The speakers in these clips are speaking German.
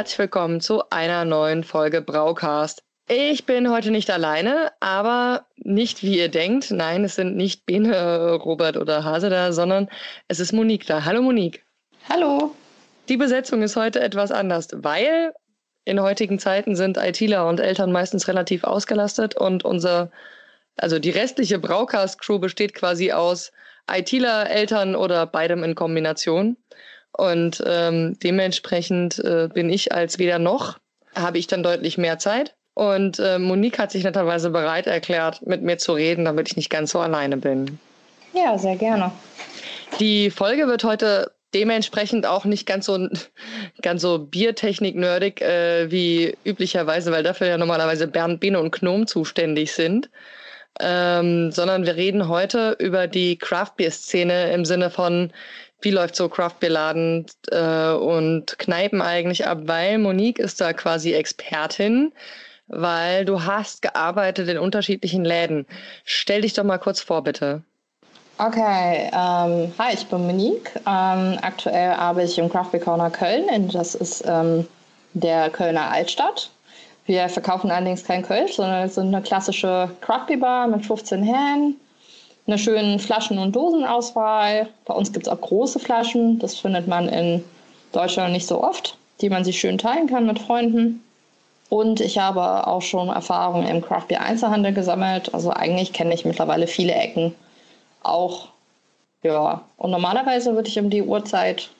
herzlich willkommen zu einer neuen Folge Braucast. Ich bin heute nicht alleine, aber nicht wie ihr denkt. Nein, es sind nicht Bene, Robert oder Hase da, sondern es ist Monique da. Hallo Monique. Hallo. Die Besetzung ist heute etwas anders, weil in heutigen Zeiten sind ITler und Eltern meistens relativ ausgelastet und unser, also die restliche Braucast-Crew besteht quasi aus ITler, Eltern oder beidem in Kombination. Und ähm, dementsprechend äh, bin ich als weder noch, habe ich dann deutlich mehr Zeit. Und äh, Monique hat sich netterweise bereit erklärt, mit mir zu reden, damit ich nicht ganz so alleine bin. Ja, sehr gerne. Die Folge wird heute dementsprechend auch nicht ganz so ganz so Biertechnik-nerdig äh, wie üblicherweise, weil dafür ja normalerweise Bernd, Bene und Gnome zuständig sind. Ähm, sondern wir reden heute über die Craft Beer Szene im Sinne von wie läuft so Craft-Bier-Laden äh, und Kneipen eigentlich ab, weil Monique ist da quasi Expertin, weil du hast gearbeitet in unterschiedlichen Läden. Stell dich doch mal kurz vor, bitte. Okay, ähm, hi, ich bin Monique. Ähm, aktuell arbeite ich im Craft Beer Corner Köln. Das ist ähm, der Kölner Altstadt. Wir verkaufen allerdings kein Kölsch, sondern es sind eine klassische Craft Beer Bar mit 15 Herren eine schöne Flaschen- und Dosenauswahl. Bei uns gibt es auch große Flaschen. Das findet man in Deutschland nicht so oft, die man sich schön teilen kann mit Freunden. Und ich habe auch schon Erfahrungen im Craft Beer Einzelhandel gesammelt. Also eigentlich kenne ich mittlerweile viele Ecken. Auch, ja. Und normalerweise würde ich um die Uhrzeit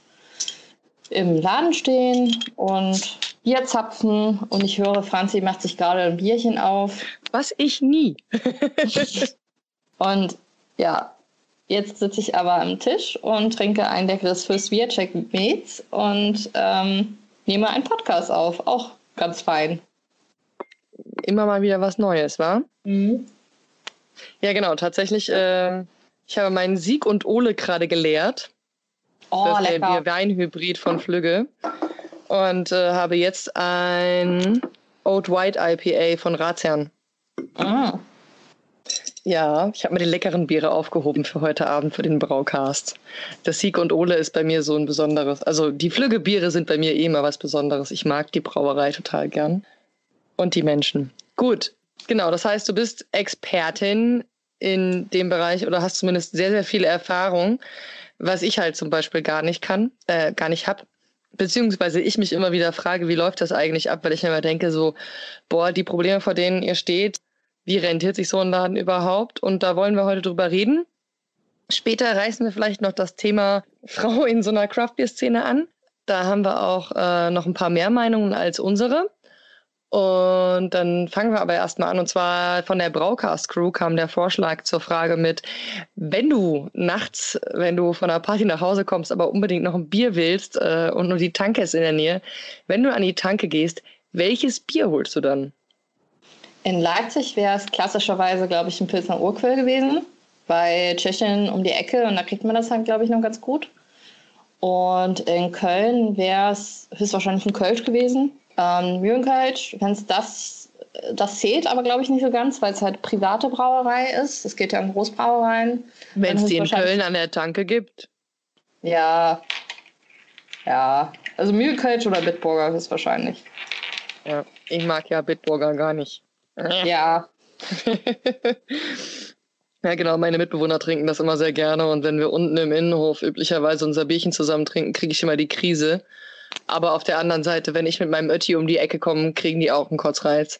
im Laden stehen und Bier zapfen. Und ich höre, Franzi macht sich gerade ein Bierchen auf. Was ich nie. und ja, jetzt sitze ich aber am Tisch und trinke ein leckeres First Beer Check mit Mates und ähm, nehme einen Podcast auf. Auch ganz fein. Immer mal wieder was Neues, wa? Mhm. Ja, genau. Tatsächlich, äh, ich habe meinen Sieg und Ole gerade geleert. Oh, das ist lecker. der Weinhybrid von Flügge. Und äh, habe jetzt ein Oat White IPA von Ratsherrn. Ah. Ja, ich habe mir die leckeren Biere aufgehoben für heute Abend für den Braucast. Das Sieg und Ole ist bei mir so ein besonderes. Also die Flügge-Biere sind bei mir eh immer was Besonderes. Ich mag die Brauerei total gern. Und die Menschen. Gut, genau. Das heißt, du bist Expertin in dem Bereich oder hast zumindest sehr, sehr viele Erfahrung, was ich halt zum Beispiel gar nicht kann, äh, gar nicht habe. Beziehungsweise ich mich immer wieder frage, wie läuft das eigentlich ab, weil ich mir immer denke, so, boah, die Probleme, vor denen ihr steht, wie rentiert sich so ein Laden überhaupt? Und da wollen wir heute drüber reden. Später reißen wir vielleicht noch das Thema Frau in so einer Craft-Bier-Szene an. Da haben wir auch äh, noch ein paar mehr Meinungen als unsere. Und dann fangen wir aber erstmal an. Und zwar von der Braucast Crew kam der Vorschlag zur Frage mit, wenn du nachts, wenn du von einer Party nach Hause kommst, aber unbedingt noch ein Bier willst äh, und nur die Tanke ist in der Nähe, wenn du an die Tanke gehst, welches Bier holst du dann? In Leipzig wäre es klassischerweise, glaube ich, ein Pilsner Urquell gewesen. Bei Tschechien um die Ecke und da kriegt man das halt, glaube ich, noch ganz gut. Und in Köln wäre es höchstwahrscheinlich ein Kölsch gewesen. Ähm, Mühlenkölsch, wenn es das, das zählt aber, glaube ich, nicht so ganz, weil es halt private Brauerei ist. Es geht ja um Großbrauereien. Wenn es die in Köln an der Tanke gibt. Ja. Ja. Also Mühlenkölsch oder Bitburger ist wahrscheinlich. Ja, ich mag ja Bitburger gar nicht. Ja. ja, genau. Meine Mitbewohner trinken das immer sehr gerne. Und wenn wir unten im Innenhof üblicherweise unser Bierchen zusammen trinken, kriege ich immer die Krise. Aber auf der anderen Seite, wenn ich mit meinem Ötti um die Ecke komme, kriegen die auch einen Kotzreiz.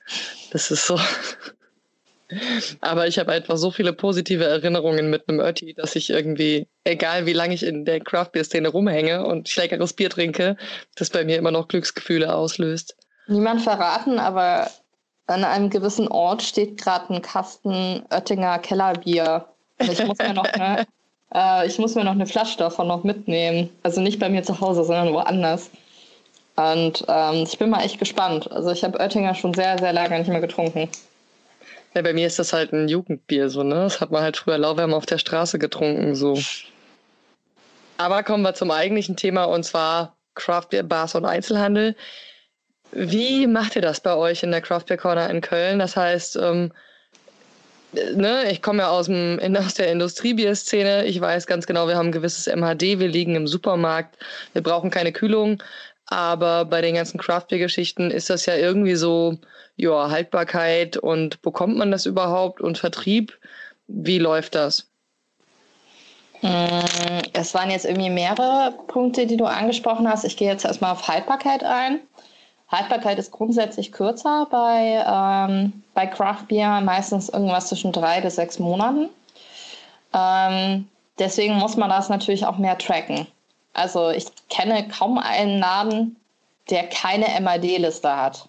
Das ist so. Aber ich habe einfach so viele positive Erinnerungen mit einem Ötti, dass ich irgendwie, egal wie lange ich in der Craft Beer Szene rumhänge und leckeres Bier trinke, das bei mir immer noch Glücksgefühle auslöst. Niemand verraten, aber an einem gewissen Ort steht gerade ein Kasten Oettinger Kellerbier. Und ich muss mir noch eine, äh, ich muss mir noch eine Flasche davon noch mitnehmen. Also nicht bei mir zu Hause, sondern woanders. Und ähm, ich bin mal echt gespannt. Also ich habe Oettinger schon sehr, sehr lange nicht mehr getrunken. Ja, bei mir ist das halt ein Jugendbier, so, ne? Das hat man halt früher lauwarm auf der Straße getrunken, so. Aber kommen wir zum eigentlichen Thema und zwar Craft Beer Bars und Einzelhandel. Wie macht ihr das bei euch in der Craft Beer Corner in Köln? Das heißt, ähm, ne, ich komme ja aus, dem, aus der Industriebier-Szene. Ich weiß ganz genau, wir haben ein gewisses MHD, wir liegen im Supermarkt, wir brauchen keine Kühlung. Aber bei den ganzen Craft Beer Geschichten ist das ja irgendwie so, ja, Haltbarkeit und bekommt man das überhaupt und Vertrieb? Wie läuft das? Mm, es waren jetzt irgendwie mehrere Punkte, die du angesprochen hast. Ich gehe jetzt erstmal auf Haltbarkeit ein. Haltbarkeit ist grundsätzlich kürzer bei, ähm, bei Craft Beer, meistens irgendwas zwischen drei bis sechs Monaten. Ähm, deswegen muss man das natürlich auch mehr tracken. Also ich kenne kaum einen Laden, der keine MAD-Liste hat.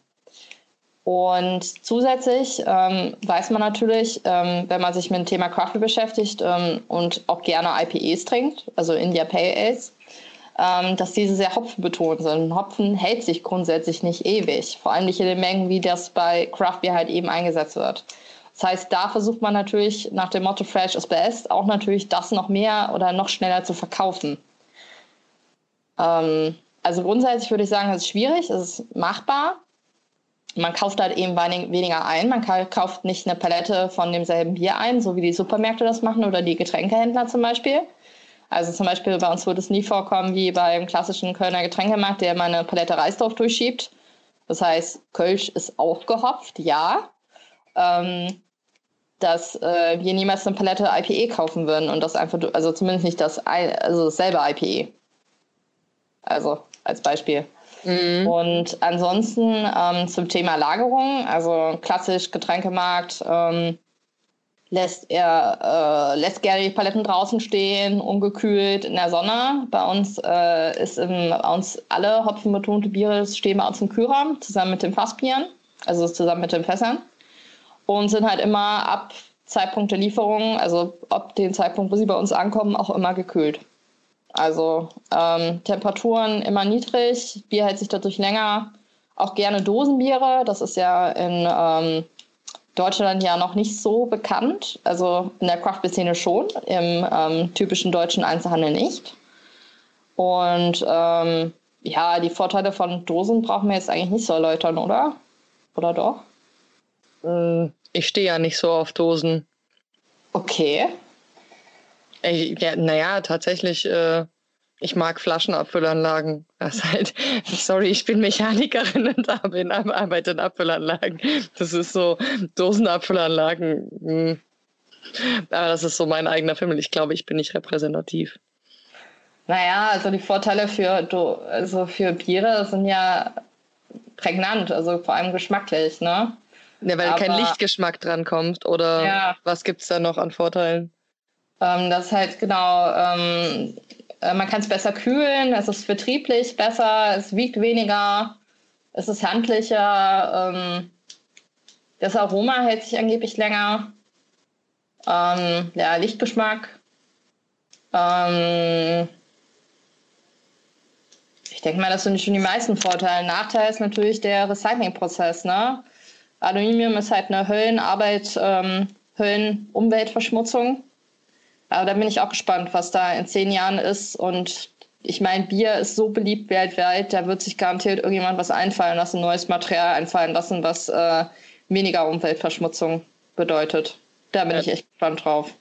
Und zusätzlich ähm, weiß man natürlich, ähm, wenn man sich mit dem Thema Craft beschäftigt ähm, und auch gerne IPAs trinkt, also India Pale Ales, ähm, dass diese sehr hopfenbetont sind. Hopfen hält sich grundsätzlich nicht ewig, vor allem nicht in den Mengen, wie das bei Craft Beer halt eben eingesetzt wird. Das heißt, da versucht man natürlich nach dem Motto Fresh is best auch natürlich das noch mehr oder noch schneller zu verkaufen. Ähm, also grundsätzlich würde ich sagen, es ist schwierig, es ist machbar, man kauft halt eben weniger ein. Man kauft nicht eine Palette von demselben Bier ein, so wie die Supermärkte das machen oder die Getränkehändler zum Beispiel. Also zum Beispiel bei uns würde es nie vorkommen wie beim klassischen Kölner Getränkemarkt, der mal eine Palette Reisdorf durchschiebt. Das heißt, Kölsch ist auch gehopft, ja. Ähm, dass äh, wir niemals eine Palette IPE kaufen würden und das einfach, also zumindest nicht das, also dasselbe IPE. Also als Beispiel. Mhm. Und ansonsten ähm, zum Thema Lagerung, also klassisch Getränkemarkt, ähm, lässt er äh, lässt gerne die Paletten draußen stehen, ungekühlt in der Sonne. Bei uns äh, ist im, bei uns alle hopfenbetonte Biere stehen bei uns im Kühlraum zusammen mit den Fassbieren, also zusammen mit den Fässern und sind halt immer ab Zeitpunkt der Lieferung, also ab dem Zeitpunkt, wo sie bei uns ankommen, auch immer gekühlt. Also ähm, Temperaturen immer niedrig, Bier hält sich dadurch länger. Auch gerne Dosenbiere, das ist ja in ähm, Deutschland ja noch nicht so bekannt. Also in der Craft-Szene schon, im ähm, typischen deutschen Einzelhandel nicht. Und ähm, ja, die Vorteile von Dosen brauchen wir jetzt eigentlich nicht so erläutern, oder? Oder doch? Äh, ich stehe ja nicht so auf Dosen. Okay. Ey, ja, naja, tatsächlich, äh, ich mag Flaschenabfüllanlagen. Das halt, sorry, ich bin Mechanikerin und arbeite in Abfüllanlagen. Das ist so Dosenabfüllanlagen. Hm. Aber das ist so mein eigener Film und ich glaube, ich bin nicht repräsentativ. Naja, also die Vorteile für, also für Biere sind ja prägnant, also vor allem geschmacklich, ne? Ja, weil Aber, kein Lichtgeschmack dran kommt oder ja. was gibt es da noch an Vorteilen? Ähm, das ist halt genau, ähm, äh, man kann es besser kühlen, es ist vertrieblich besser, es wiegt weniger, es ist handlicher, ähm, das Aroma hält sich angeblich länger, ähm, ja, Lichtgeschmack. Ähm, ich denke mal, das sind schon die meisten Vorteile. Nachteil ist natürlich der Recyclingprozess. Ne? Aluminium ist halt eine Höllenarbeit, ähm, Höllenumweltverschmutzung. Aber da bin ich auch gespannt, was da in zehn Jahren ist. Und ich meine, Bier ist so beliebt weltweit, da wird sich garantiert irgendjemand was einfallen lassen, neues Material einfallen lassen, was äh, weniger Umweltverschmutzung bedeutet. Da bin ja. ich echt gespannt drauf.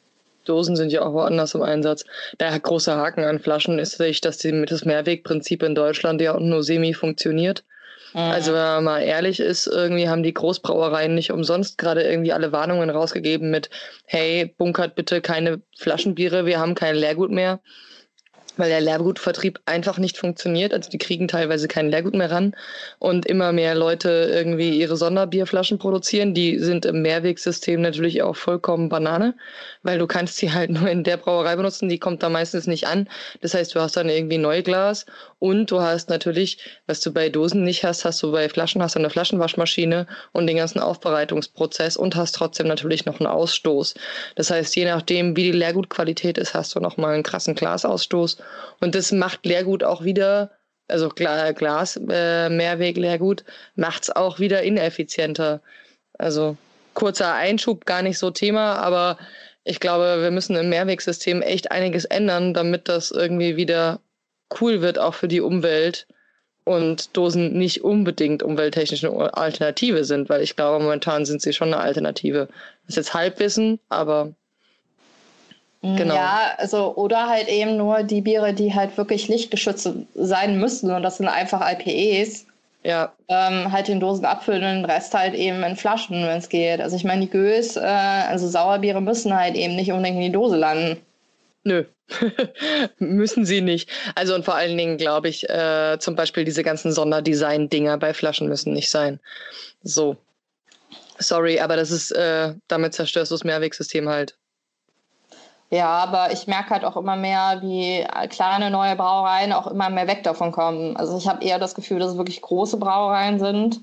Dosen sind ja auch woanders im Einsatz. Der große Haken an Flaschen ist sich, dass die, das Mehrwegprinzip in Deutschland ja auch nur semi funktioniert. Mhm. Also wenn man mal ehrlich ist, irgendwie haben die Großbrauereien nicht umsonst gerade irgendwie alle Warnungen rausgegeben mit, hey, bunkert bitte keine Flaschenbiere, wir haben kein Leergut mehr weil der Leergutvertrieb einfach nicht funktioniert. Also die kriegen teilweise kein Leergut mehr ran und immer mehr Leute irgendwie ihre Sonderbierflaschen produzieren. Die sind im Mehrwegsystem natürlich auch vollkommen Banane, weil du kannst sie halt nur in der Brauerei benutzen. Die kommt da meistens nicht an. Das heißt, du hast dann irgendwie Neuglas und du hast natürlich, was du bei Dosen nicht hast, hast du bei Flaschen, hast du eine Flaschenwaschmaschine und den ganzen Aufbereitungsprozess und hast trotzdem natürlich noch einen Ausstoß. Das heißt, je nachdem, wie die Leergutqualität ist, hast du noch mal einen krassen Glasausstoß und das macht Leergut auch wieder, also Glas, äh, Mehrweg Leergut, macht es auch wieder ineffizienter. Also kurzer Einschub, gar nicht so Thema, aber ich glaube, wir müssen im Mehrwegsystem echt einiges ändern, damit das irgendwie wieder cool wird, auch für die Umwelt und Dosen nicht unbedingt umwelttechnisch eine Alternative sind, weil ich glaube, momentan sind sie schon eine Alternative. Das ist jetzt Halbwissen, aber genau. Ja, also oder halt eben nur die Biere, die halt wirklich lichtgeschützt sein müssen und das sind einfach IPAs. Ja. Ähm, halt in Dosen abfüllen und den Rest halt eben in Flaschen, wenn es geht. Also ich meine, die Gös, äh, also Sauerbiere müssen halt eben nicht unbedingt in die Dose landen. Nö, müssen sie nicht. Also und vor allen Dingen glaube ich, äh, zum Beispiel diese ganzen Sonderdesign-Dinger bei Flaschen müssen nicht sein. So. Sorry, aber das ist, äh, damit zerstörst du das Mehrwegsystem halt. Ja, aber ich merke halt auch immer mehr, wie kleine neue Brauereien auch immer mehr weg davon kommen. Also ich habe eher das Gefühl, dass es wirklich große Brauereien sind,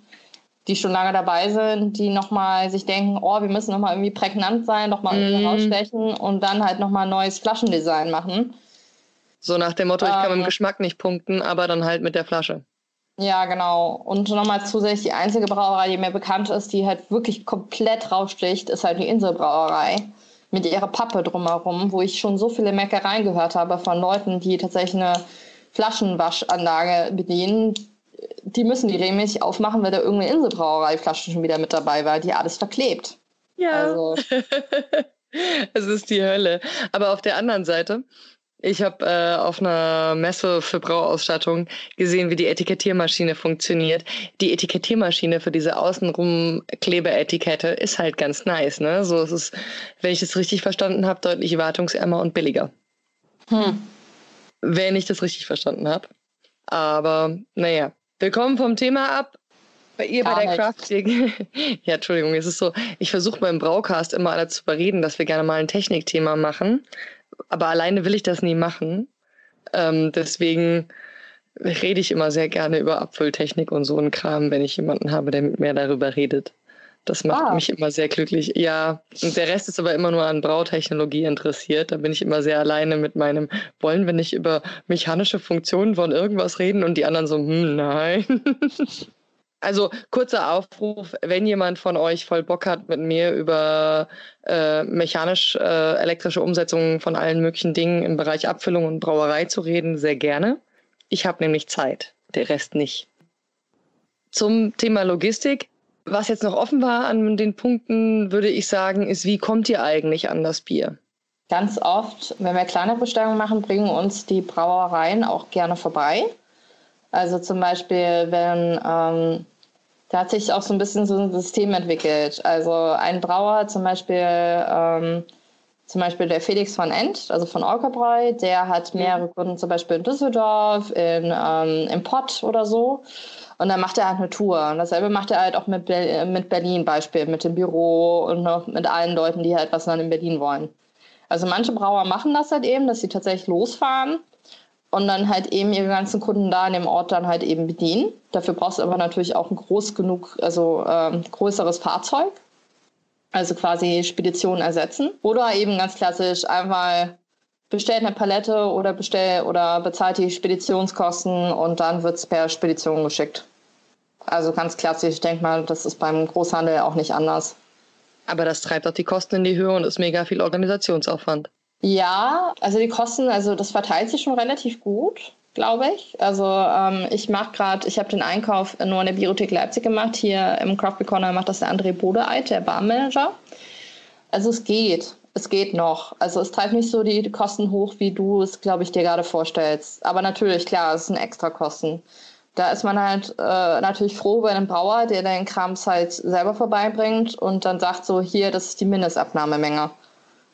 die schon lange dabei sind, die nochmal sich denken, oh, wir müssen nochmal irgendwie prägnant sein, nochmal mm. rausstechen und dann halt nochmal ein neues Flaschendesign machen. So nach dem Motto, ich kann mit dem ähm. Geschmack nicht punkten, aber dann halt mit der Flasche. Ja, genau. Und nochmal zusätzlich die einzige Brauerei, die mir bekannt ist, die halt wirklich komplett raussticht, ist halt die Inselbrauerei mit ihrer Pappe drumherum, wo ich schon so viele Meckereien gehört habe von Leuten, die tatsächlich eine Flaschenwaschanlage bedienen, die müssen die regelmäßig aufmachen, weil da irgendeine Inselbrauerei-Flasche schon wieder mit dabei war, die alles verklebt. Ja. Also. es ist die Hölle. Aber auf der anderen Seite, ich habe äh, auf einer Messe für Brauausstattung gesehen, wie die Etikettiermaschine funktioniert. Die Etikettiermaschine für diese außenrum Klebeetikette ist halt ganz nice. Ne? So ist es, wenn ich es richtig verstanden habe, deutlich wartungsärmer und billiger. Hm. Wenn ich das richtig verstanden habe. Aber naja, wir kommen vom Thema ab. Bei ihr Gar bei der Crafting. ja, Entschuldigung, es ist so, ich versuche beim Braucast immer alle zu überreden, dass wir gerne mal ein Technikthema machen. Aber alleine will ich das nie machen. Ähm, deswegen rede ich immer sehr gerne über Abfülltechnik und so ein Kram, wenn ich jemanden habe, der mit mir darüber redet. Das macht ah. mich immer sehr glücklich. Ja, und der Rest ist aber immer nur an Brautechnologie interessiert. Da bin ich immer sehr alleine mit meinem Wollen, wenn ich über mechanische Funktionen von irgendwas reden und die anderen so, hm, nein. Also kurzer Aufruf, wenn jemand von euch voll Bock hat, mit mir über äh, mechanisch-elektrische äh, Umsetzungen von allen möglichen Dingen im Bereich Abfüllung und Brauerei zu reden, sehr gerne. Ich habe nämlich Zeit, der Rest nicht. Zum Thema Logistik was jetzt noch offen war an den Punkten, würde ich sagen, ist, wie kommt ihr eigentlich an das Bier? Ganz oft, wenn wir kleine Bestellungen machen, bringen uns die Brauereien auch gerne vorbei. Also zum Beispiel, wenn ähm, da hat sich auch so ein bisschen so ein System entwickelt. Also ein Brauer, zum Beispiel, ähm, zum Beispiel der Felix von End, also von Orkabräu, der hat mhm. mehrere Kunden, zum Beispiel in Düsseldorf, in, ähm, im Pott oder so. Und dann macht er halt eine Tour. Und dasselbe macht er halt auch mit, Be mit Berlin Beispiel, mit dem Büro und noch mit allen Leuten, die halt was dann in Berlin wollen. Also manche Brauer machen das halt eben, dass sie tatsächlich losfahren und dann halt eben ihre ganzen Kunden da in dem Ort dann halt eben bedienen. Dafür brauchst du aber natürlich auch ein groß genug, also ähm, größeres Fahrzeug. Also quasi Spedition ersetzen. Oder eben ganz klassisch einfach bestellt eine Palette oder bestell oder bezahlt die Speditionskosten und dann wird es per Spedition geschickt. Also ganz klassisch, ich denke mal, das ist beim Großhandel auch nicht anders. Aber das treibt auch die Kosten in die Höhe und ist mega viel Organisationsaufwand. Ja, also die Kosten, also das verteilt sich schon relativ gut, glaube ich. Also ähm, ich mache gerade, ich habe den Einkauf nur in der Biothek Leipzig gemacht. Hier im Craft Corner macht das der André Bodeeit, der Barmanager. Also es geht es geht noch. Also es treibt nicht so die Kosten hoch, wie du es, glaube ich, dir gerade vorstellst. Aber natürlich, klar, es sind extra Kosten. Da ist man halt äh, natürlich froh bei einem Brauer, der den Krams halt selber vorbeibringt und dann sagt so, hier, das ist die Mindestabnahmemenge.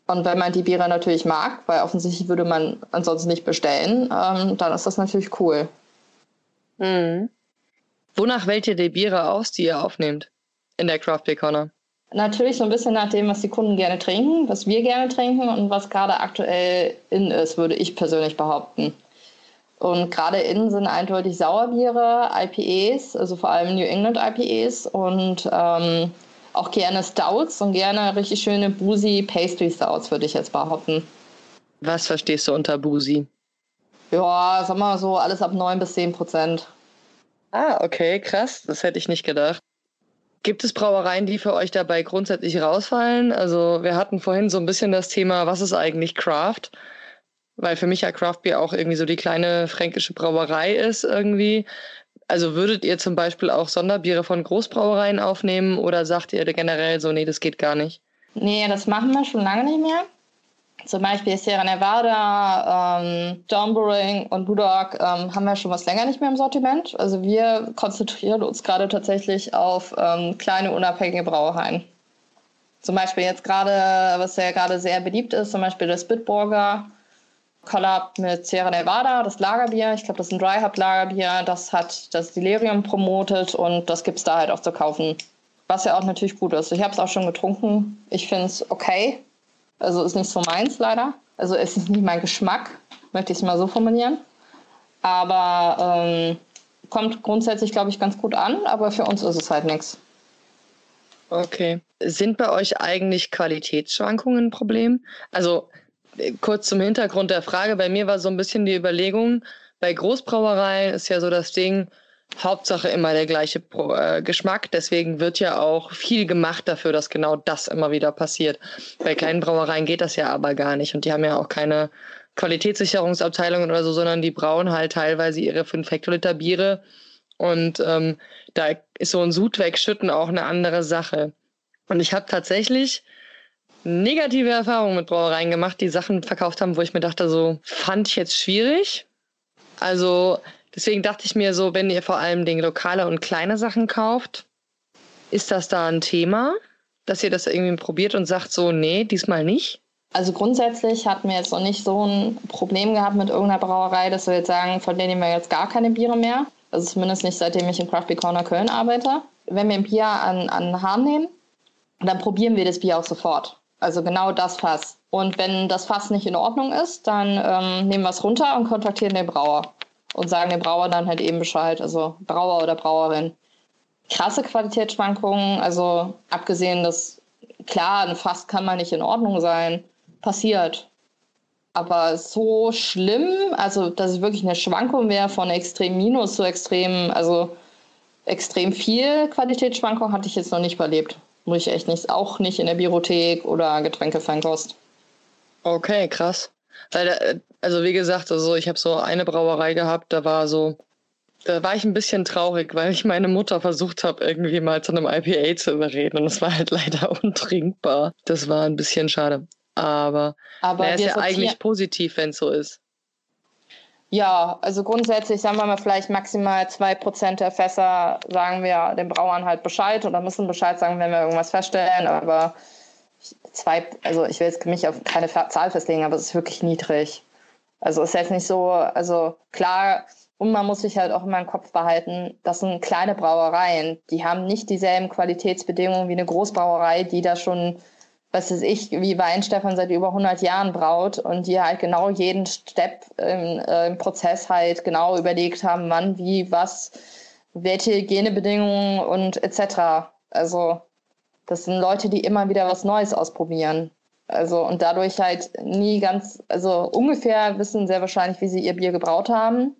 Und wenn man die Biere natürlich mag, weil offensichtlich würde man ansonsten nicht bestellen, ähm, dann ist das natürlich cool. Mhm. Wonach wählt ihr die Biere aus, die ihr aufnehmt in der Craft Beer Corner? Natürlich so ein bisschen nach dem, was die Kunden gerne trinken, was wir gerne trinken und was gerade aktuell in ist, würde ich persönlich behaupten. Und gerade innen sind eindeutig Sauerbiere, IPAs, also vor allem New England IPAs und ähm, auch gerne Stouts und gerne richtig schöne Boozy Pastry Stouts, würde ich jetzt behaupten. Was verstehst du unter Boozy? Ja, sag mal so, alles ab 9 bis 10 Prozent. Ah, okay, krass. Das hätte ich nicht gedacht. Gibt es Brauereien, die für euch dabei grundsätzlich rausfallen? Also wir hatten vorhin so ein bisschen das Thema, was ist eigentlich Craft? Weil für mich ja Craft Beer auch irgendwie so die kleine fränkische Brauerei ist irgendwie. Also würdet ihr zum Beispiel auch Sonderbiere von Großbrauereien aufnehmen oder sagt ihr generell so, nee, das geht gar nicht? Nee, das machen wir schon lange nicht mehr. Zum Beispiel Sierra Nevada, ähm, John Brewing und Budok ähm, haben wir schon was länger nicht mehr im Sortiment. Also wir konzentrieren uns gerade tatsächlich auf ähm, kleine unabhängige Brauereien. Zum Beispiel jetzt gerade, was ja gerade sehr beliebt ist, zum Beispiel das Bitburger Collab mit Sierra Nevada, das Lagerbier. Ich glaube, das ist ein Dry Hub Lagerbier. Das hat das Delirium promotet und das gibt es da halt auch zu kaufen. Was ja auch natürlich gut ist. Ich habe es auch schon getrunken. Ich finde es okay. Also ist nicht so meins leider. Also es ist nicht mein Geschmack, möchte ich es mal so formulieren. Aber ähm, kommt grundsätzlich, glaube ich, ganz gut an. Aber für uns ist es halt nichts. Okay. Sind bei euch eigentlich Qualitätsschwankungen ein Problem? Also kurz zum Hintergrund der Frage. Bei mir war so ein bisschen die Überlegung, bei Großbrauereien ist ja so das Ding, Hauptsache immer der gleiche Pro äh, Geschmack. Deswegen wird ja auch viel gemacht dafür, dass genau das immer wieder passiert. Bei kleinen Brauereien geht das ja aber gar nicht. Und die haben ja auch keine Qualitätssicherungsabteilungen oder so, sondern die brauen halt teilweise ihre 5 Hektoliter Biere. Und ähm, da ist so ein Sud wegschütten auch eine andere Sache. Und ich habe tatsächlich negative Erfahrungen mit Brauereien gemacht, die Sachen verkauft haben, wo ich mir dachte, so fand ich jetzt schwierig. Also Deswegen dachte ich mir so, wenn ihr vor allem Dinge lokale und kleine Sachen kauft, ist das da ein Thema, dass ihr das irgendwie probiert und sagt so, nee, diesmal nicht? Also grundsätzlich hatten wir jetzt noch nicht so ein Problem gehabt mit irgendeiner Brauerei, dass wir jetzt sagen, von denen nehmen wir jetzt gar keine Biere mehr. Also zumindest nicht, seitdem ich im Craft Beer Corner Köln arbeite. Wenn wir ein Bier an, an den Hahn nehmen, dann probieren wir das Bier auch sofort. Also genau das Fass. Und wenn das Fass nicht in Ordnung ist, dann ähm, nehmen wir es runter und kontaktieren den Brauer und sagen dem Brauer dann halt eben Bescheid, also Brauer oder Brauerin. Krasse Qualitätsschwankungen, also abgesehen, dass klar, ein Fass kann man nicht in Ordnung sein, passiert. Aber so schlimm, also dass es wirklich eine Schwankung wäre von extrem minus zu extrem, also extrem viel Qualitätsschwankung hatte ich jetzt noch nicht erlebt. Muss ich echt nicht. Auch nicht in der Biothek oder Getränkefeinkost. Okay, krass. Also wie gesagt, also ich habe so eine Brauerei gehabt, da war so, da war ich ein bisschen traurig, weil ich meine Mutter versucht habe, irgendwie mal zu einem IPA zu überreden und es war halt leider untrinkbar. Das war ein bisschen schade. Aber, Aber er ist ja eigentlich positiv, wenn es so ist. Ja, also grundsätzlich sagen wir mal vielleicht maximal zwei Prozent der Fässer sagen wir den Brauern halt Bescheid oder müssen Bescheid sagen, wenn wir irgendwas feststellen. Aber zwei, also ich will jetzt mich auf keine Zahl festlegen, aber es ist wirklich niedrig. Also ist jetzt nicht so, also klar, und man muss sich halt auch immer im Kopf behalten, das sind kleine Brauereien, die haben nicht dieselben Qualitätsbedingungen wie eine Großbrauerei, die da schon, was weiß ich, wie Weinstefan seit über 100 Jahren braut und die halt genau jeden Step im, äh, im Prozess halt genau überlegt haben, wann, wie, was, welche Hygienebedingungen und etc. Also das sind Leute, die immer wieder was Neues ausprobieren. Also und dadurch halt nie ganz, also ungefähr wissen sehr wahrscheinlich, wie sie ihr Bier gebraut haben,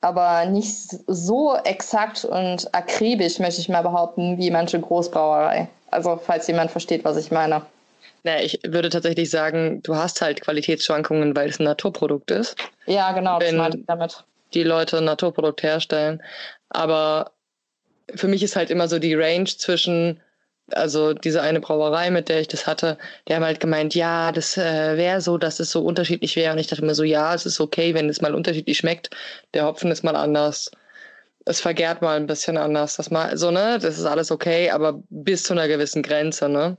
aber nicht so exakt und akribisch, möchte ich mal behaupten, wie manche Großbrauerei. Also falls jemand versteht, was ich meine. Na, ich würde tatsächlich sagen, du hast halt Qualitätsschwankungen, weil es ein Naturprodukt ist. Ja, genau, das meine ich damit. Die Leute ein Naturprodukt herstellen. Aber für mich ist halt immer so die Range zwischen also diese eine Brauerei, mit der ich das hatte, die haben halt gemeint, ja, das äh, wäre so, dass es so unterschiedlich wäre. Und ich dachte mir so, ja, es ist okay, wenn es mal unterschiedlich schmeckt. Der Hopfen ist mal anders. Es vergärt mal ein bisschen anders. Das mal, so, ne, das ist alles okay, aber bis zu einer gewissen Grenze, ne?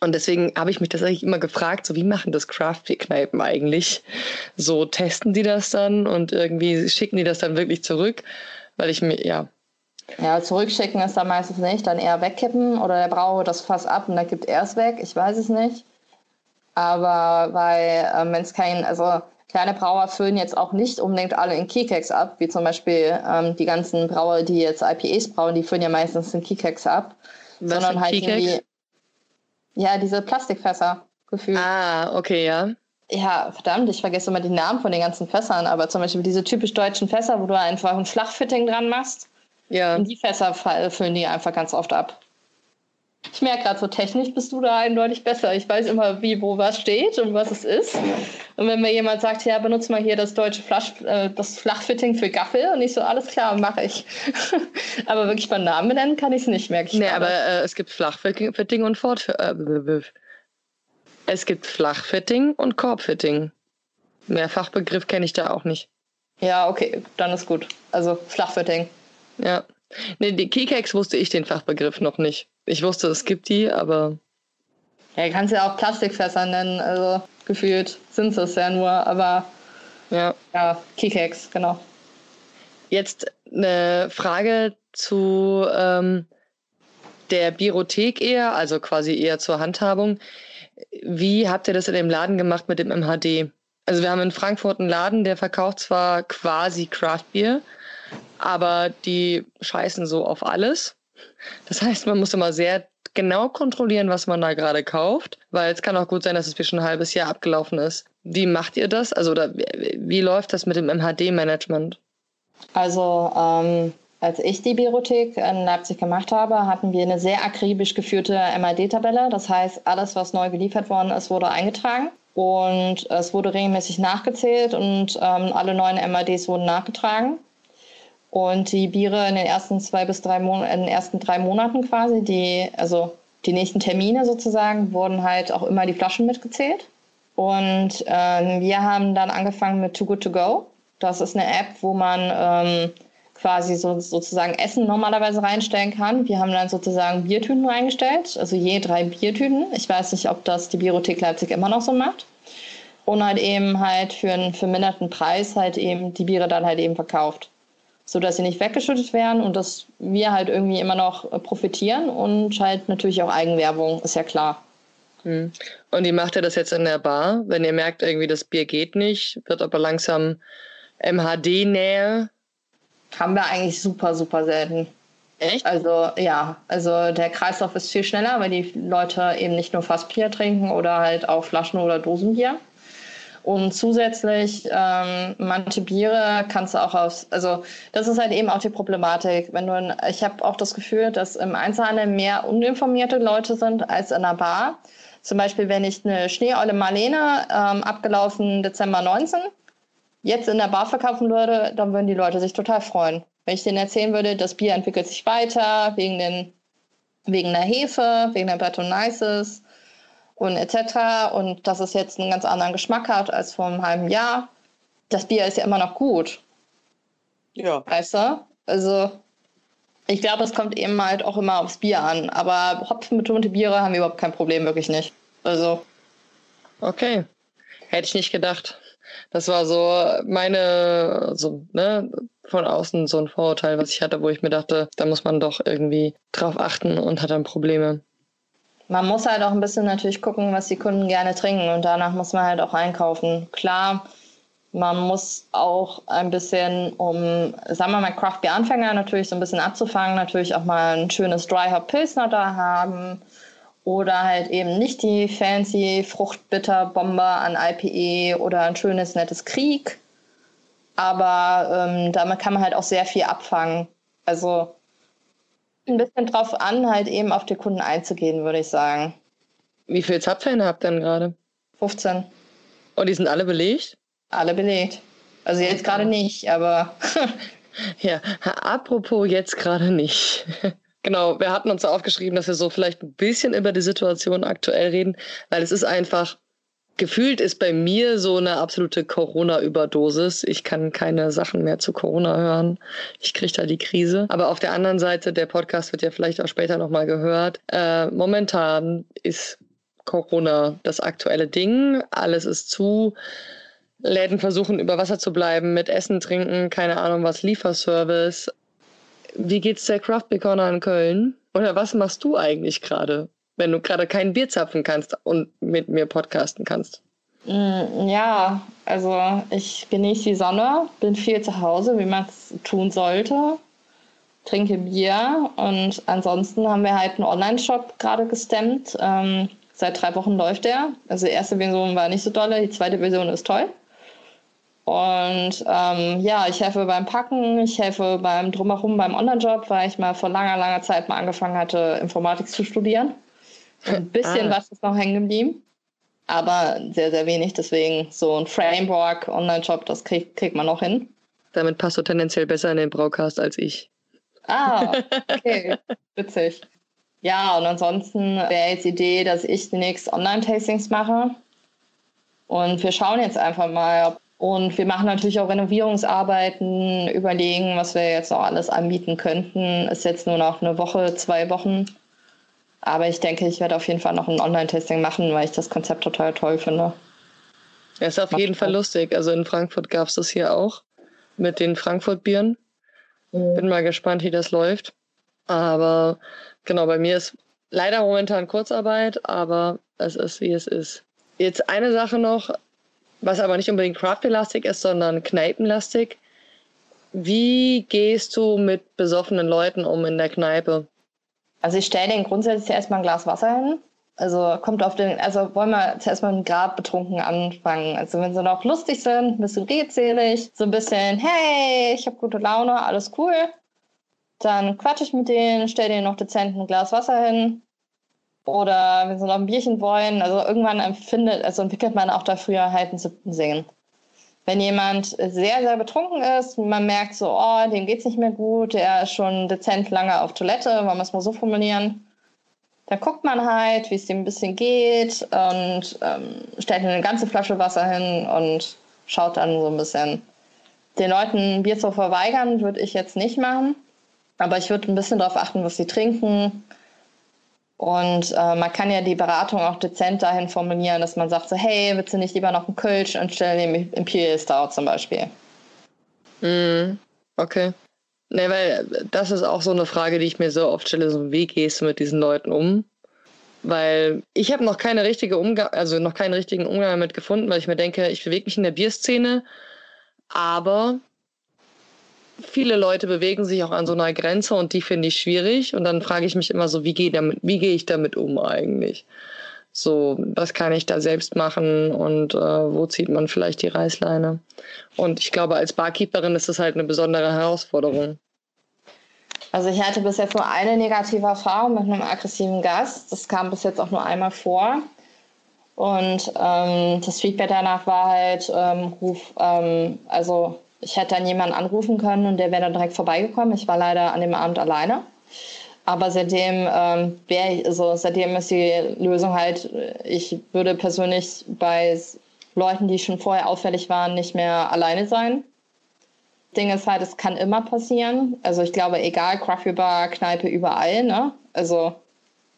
Und deswegen habe ich mich das eigentlich immer gefragt, so wie machen das Craft-Kneipen eigentlich? So testen die das dann und irgendwie schicken die das dann wirklich zurück? Weil ich mir, ja, ja, zurückschicken ist da meistens nicht, dann eher wegkippen oder der Brauer das Fass ab und dann gibt er es weg. Ich weiß es nicht. Aber weil, ähm, wenn es kein, also kleine Brauer füllen jetzt auch nicht unbedingt alle in Keycakes ab, wie zum Beispiel ähm, die ganzen Brauer, die jetzt IPAs brauen, die füllen ja meistens in Keycakes ab. Was sondern halt irgendwie. Ja, diese Plastikfässer gefühlt. Ah, okay, ja. Ja, verdammt, ich vergesse immer die Namen von den ganzen Fässern, aber zum Beispiel diese typisch deutschen Fässer, wo du einfach ein Schlagfitting dran machst ja. Und die Fässer füllen die einfach ganz oft ab. Ich merke gerade, so technisch bist du da eindeutig besser. Ich weiß immer, wie, wo was steht und was es ist. Und wenn mir jemand sagt, ja, benutze mal hier das deutsche Flasch, äh, das Flachfitting für Gaffel und ich so, alles klar, mache ich. aber wirklich beim Namen benennen kann ich es nicht, merke ich. Nee, aber äh, es gibt Flachfitting und Fort. Äh, Es gibt Flachfitting und Korbfitting. Mehr Fachbegriff kenne ich da auch nicht. Ja, okay, dann ist gut. Also Flachfitting. Ja. Nee, die Keycakes wusste ich den Fachbegriff noch nicht. Ich wusste, es gibt die, aber. Ja, kannst ja auch Plastikfässer nennen, also gefühlt sind es ja nur, aber. Ja. Ja, Keycakes, genau. Jetzt eine Frage zu ähm, der Biothek eher, also quasi eher zur Handhabung. Wie habt ihr das in dem Laden gemacht mit dem MHD? Also wir haben in Frankfurt einen Laden, der verkauft zwar quasi Craft Beer, aber die scheißen so auf alles. Das heißt, man muss immer sehr genau kontrollieren, was man da gerade kauft, weil es kann auch gut sein, dass es bis schon ein halbes Jahr abgelaufen ist. Wie macht ihr das? Also oder wie läuft das mit dem MHD-Management? Also ähm, als ich die Biothek in Leipzig gemacht habe, hatten wir eine sehr akribisch geführte MAD-Tabelle. Das heißt, alles, was neu geliefert worden ist, wurde eingetragen. Und es wurde regelmäßig nachgezählt und ähm, alle neuen MADs wurden nachgetragen. Und die Biere in den ersten zwei bis drei Monaten, in den ersten drei Monaten quasi, die, also die nächsten Termine sozusagen, wurden halt auch immer die Flaschen mitgezählt. Und ähm, wir haben dann angefangen mit Too Good To Go. Das ist eine App, wo man ähm, quasi so, sozusagen Essen normalerweise reinstellen kann. Wir haben dann sozusagen Biertüten reingestellt, also je drei Biertüten. Ich weiß nicht, ob das die Biothek Leipzig immer noch so macht. Und halt eben halt für einen verminderten Preis halt eben die Biere dann halt eben verkauft. So dass sie nicht weggeschüttet werden und dass wir halt irgendwie immer noch profitieren und halt natürlich auch Eigenwerbung, ist ja klar. Hm. Und wie macht ihr das jetzt in der Bar? Wenn ihr merkt, irgendwie das Bier geht nicht, wird aber langsam MHD-Nähe, haben wir eigentlich super, super selten. Echt? Also ja, also der Kreislauf ist viel schneller, weil die Leute eben nicht nur Fassbier trinken oder halt auch Flaschen- oder Dosenbier. Und zusätzlich, ähm, manche Biere kannst du auch aus, also das ist halt eben auch die Problematik. Wenn du, in, ich habe auch das Gefühl, dass im Einzelhandel mehr uninformierte Leute sind als in der Bar. Zum Beispiel, wenn ich eine Schneeolle Marlene ähm, abgelaufen Dezember 19 jetzt in der Bar verkaufen würde, dann würden die Leute sich total freuen. Wenn ich denen erzählen würde, das Bier entwickelt sich weiter wegen, den, wegen der Hefe, wegen der Bretonnices und etc. Und dass es jetzt einen ganz anderen Geschmack hat als vor einem halben Jahr. Das Bier ist ja immer noch gut. Ja. Weißt du? Also, ich glaube, es kommt eben halt auch immer aufs Bier an. Aber hopfenbetonte Biere haben wir überhaupt kein Problem, wirklich nicht. Also. Okay. Hätte ich nicht gedacht. Das war so meine, so, ne, von außen so ein Vorurteil, was ich hatte, wo ich mir dachte, da muss man doch irgendwie drauf achten und hat dann Probleme. Man muss halt auch ein bisschen natürlich gucken, was die Kunden gerne trinken und danach muss man halt auch einkaufen. Klar, man muss auch ein bisschen, um, sagen wir mal, Craft Beer Anfänger natürlich so ein bisschen abzufangen, natürlich auch mal ein schönes Dry Hop Pilsner da haben oder halt eben nicht die fancy Fruchtbitterbombe an IPE oder ein schönes, nettes Krieg. Aber ähm, damit kann man halt auch sehr viel abfangen. Also ein bisschen drauf an, halt eben auf die Kunden einzugehen, würde ich sagen. Wie viele Zapfhähne habt ihr denn gerade? 15. Und die sind alle belegt? Alle belegt. Also jetzt gerade nicht, aber. ja, apropos jetzt gerade nicht. Genau, wir hatten uns aufgeschrieben, dass wir so vielleicht ein bisschen über die Situation aktuell reden, weil es ist einfach, gefühlt ist bei mir so eine absolute Corona-Überdosis. Ich kann keine Sachen mehr zu Corona hören. Ich kriege da die Krise. Aber auf der anderen Seite, der Podcast wird ja vielleicht auch später nochmal gehört. Äh, momentan ist Corona das aktuelle Ding. Alles ist zu. Läden versuchen über Wasser zu bleiben mit Essen, Trinken, keine Ahnung was, Lieferservice. Wie geht's der Craft Beer in Köln? Oder was machst du eigentlich gerade, wenn du gerade kein Bier zapfen kannst und mit mir podcasten kannst? Mm, ja, also ich genieße die Sonne, bin viel zu Hause, wie man es tun sollte, trinke Bier und ansonsten haben wir halt einen Online-Shop gerade gestemmt. Ähm, seit drei Wochen läuft der. Also die erste Version war nicht so dolle, die zweite Version ist toll. Und ähm, ja, ich helfe beim Packen, ich helfe beim Drumherum beim Online-Job, weil ich mal vor langer, langer Zeit mal angefangen hatte, Informatik zu studieren. Ein bisschen ah. was ist noch hängen geblieben, aber sehr, sehr wenig. Deswegen so ein Framework, Online-Job, das kriegt, kriegt man noch hin. Damit passt du tendenziell besser in den Broadcast als ich. Ah, okay, witzig. Ja, und ansonsten wäre jetzt die Idee, dass ich demnächst Online-Tastings mache. Und wir schauen jetzt einfach mal. Und wir machen natürlich auch Renovierungsarbeiten, überlegen, was wir jetzt noch alles anbieten könnten. Ist jetzt nur noch eine Woche, zwei Wochen. Aber ich denke, ich werde auf jeden Fall noch ein Online-Testing machen, weil ich das Konzept total toll finde. Ja, ist auf Macht jeden Fall lustig. Also in Frankfurt gab es das hier auch mit den Frankfurt-Bieren. Mhm. Bin mal gespannt, wie das läuft. Aber genau, bei mir ist leider momentan Kurzarbeit, aber es ist, wie es ist. Jetzt eine Sache noch, was aber nicht unbedingt Craft-lastig ist, sondern Kneipenlastig. Wie gehst du mit besoffenen Leuten um in der Kneipe? Also ich stelle denen grundsätzlich erstmal ein Glas Wasser hin. Also kommt auf den, also wollen wir zuerst mal Grab betrunken anfangen. Also wenn sie noch lustig sind, ein bisschen redselig, so ein bisschen, hey, ich habe gute Laune, alles cool. Dann quatsche ich mit denen, stelle denen noch dezent ein Glas Wasser hin. Oder wenn sie noch ein Bierchen wollen, also irgendwann empfindet, also entwickelt man auch da früher halt einen siebten Singen. Wenn jemand sehr, sehr betrunken ist, man merkt so, oh, dem geht's nicht mehr gut, der ist schon dezent lange auf Toilette, wollen wir es mal so formulieren, dann guckt man halt, wie es dem ein bisschen geht und ähm, stellt eine ganze Flasche Wasser hin und schaut dann so ein bisschen. Den Leuten Bier zu verweigern, würde ich jetzt nicht machen. Aber ich würde ein bisschen darauf achten, was sie trinken. Und äh, man kann ja die Beratung auch dezent dahin formulieren, dass man sagt so, hey, willst du nicht lieber noch einen Kölsch anstelle dem Imperial Stout zum Beispiel? Mm, okay. Ne, weil das ist auch so eine Frage, die ich mir so oft stelle, so wie gehst du mit diesen Leuten um? Weil ich habe noch keine richtige Umgang, also noch keinen richtigen Umgang damit gefunden, weil ich mir denke, ich bewege mich in der Bierszene, aber viele Leute bewegen sich auch an so einer Grenze und die finde ich schwierig. Und dann frage ich mich immer so, wie gehe gehe ich damit um eigentlich? So, was kann ich da selbst machen und äh, wo zieht man vielleicht die Reißleine? Und ich glaube, als Barkeeperin ist das halt eine besondere Herausforderung. Also ich hatte bis jetzt nur eine negative Erfahrung mit einem aggressiven Gast. Das kam bis jetzt auch nur einmal vor. Und ähm, das Feedback danach war halt, ähm, ruf, ähm, also ich hätte dann jemanden anrufen können und der wäre dann direkt vorbeigekommen. Ich war leider an dem Abend alleine. Aber seitdem, ähm, wär, also seitdem ist die Lösung halt, ich würde persönlich bei Leuten, die schon vorher auffällig waren, nicht mehr alleine sein. Ding ist halt, es kann immer passieren. Also ich glaube, egal, Craft Bar, Kneipe, überall, ne? Also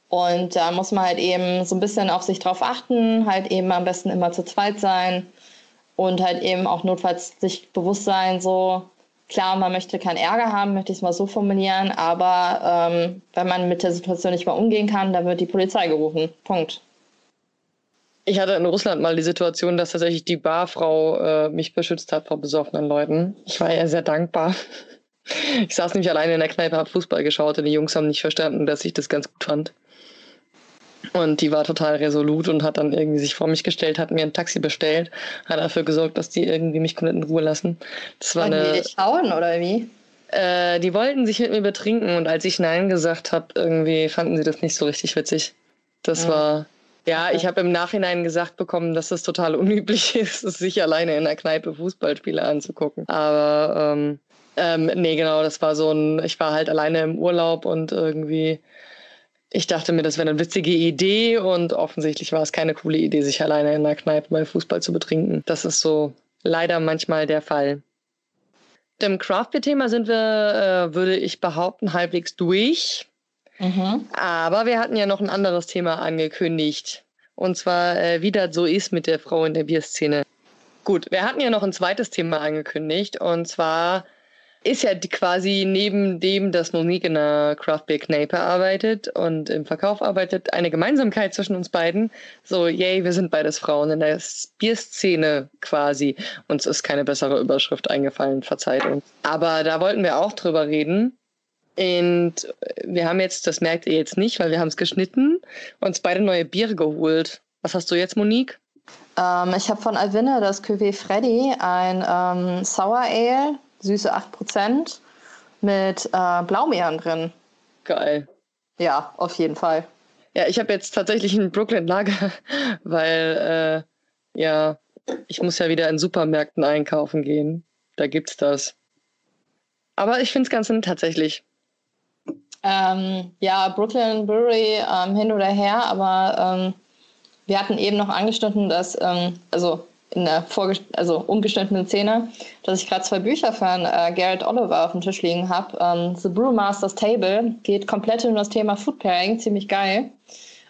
und da muss man halt eben so ein bisschen auf sich drauf achten, halt eben am besten immer zu zweit sein und halt eben auch notfalls sich bewusst sein, so, klar, man möchte keinen Ärger haben, möchte ich es mal so formulieren, aber ähm, wenn man mit der Situation nicht mehr umgehen kann, dann wird die Polizei gerufen. Punkt. Ich hatte in Russland mal die Situation, dass tatsächlich die Barfrau äh, mich beschützt hat vor besoffenen Leuten. Ich war ihr sehr dankbar. Ich saß nämlich alleine in der Kneipe, habe Fußball geschaut und die Jungs haben nicht verstanden, dass ich das ganz gut fand. Und die war total resolut und hat dann irgendwie sich vor mich gestellt, hat mir ein Taxi bestellt, hat dafür gesorgt, dass die irgendwie mich komplett in Ruhe lassen. Das war Wollten eine, die dich hauen oder wie? Äh, die wollten sich mit mir betrinken und als ich Nein gesagt habe, irgendwie fanden sie das nicht so richtig witzig. Das ja. war, ja, ich habe im Nachhinein gesagt bekommen, dass es total unüblich ist, sich alleine in der Kneipe Fußballspiele anzugucken. Aber ähm, ähm, nee, genau, das war so ein, ich war halt alleine im Urlaub und irgendwie ich dachte mir, das wäre eine witzige Idee und offensichtlich war es keine coole Idee, sich alleine in der Kneipe mal Fußball zu betrinken. Das ist so leider manchmal der Fall. Dem Craft-Beer-Thema sind wir, äh, würde ich behaupten, halbwegs durch. Mhm. Aber wir hatten ja noch ein anderes Thema angekündigt. Und zwar, äh, wie das so ist mit der Frau in der Bierszene. Gut, wir hatten ja noch ein zweites Thema angekündigt. Und zwar ist ja quasi neben dem, dass Monique in einer Craft Beer Kneipe arbeitet und im Verkauf arbeitet, eine Gemeinsamkeit zwischen uns beiden. So, yay, wir sind beides Frauen in der Bierszene quasi. Uns ist keine bessere Überschrift eingefallen, verzeiht uns. Aber da wollten wir auch drüber reden. Und wir haben jetzt, das merkt ihr jetzt nicht, weil wir haben es geschnitten, uns beide neue Biere geholt. Was hast du jetzt, Monique? Ähm, ich habe von Alvinne das Cuvée Freddy, ein ähm, Sour Ale süße 8% mit äh, Blaubeeren drin. Geil. Ja, auf jeden Fall. Ja, ich habe jetzt tatsächlich ein Brooklyn Lager, weil äh, ja, ich muss ja wieder in Supermärkten einkaufen gehen. Da gibt's das. Aber ich finde es ganz nett tatsächlich. Ähm, ja, Brooklyn Brewery ähm, hin oder her, aber ähm, wir hatten eben noch angeschnitten, dass, ähm, also in der also ungeschnittenen Szene, dass ich gerade zwei Bücher von äh, Garrett Oliver auf dem Tisch liegen habe. Ähm, The Brewmaster's Table geht komplett um das Thema Food Pairing, ziemlich geil.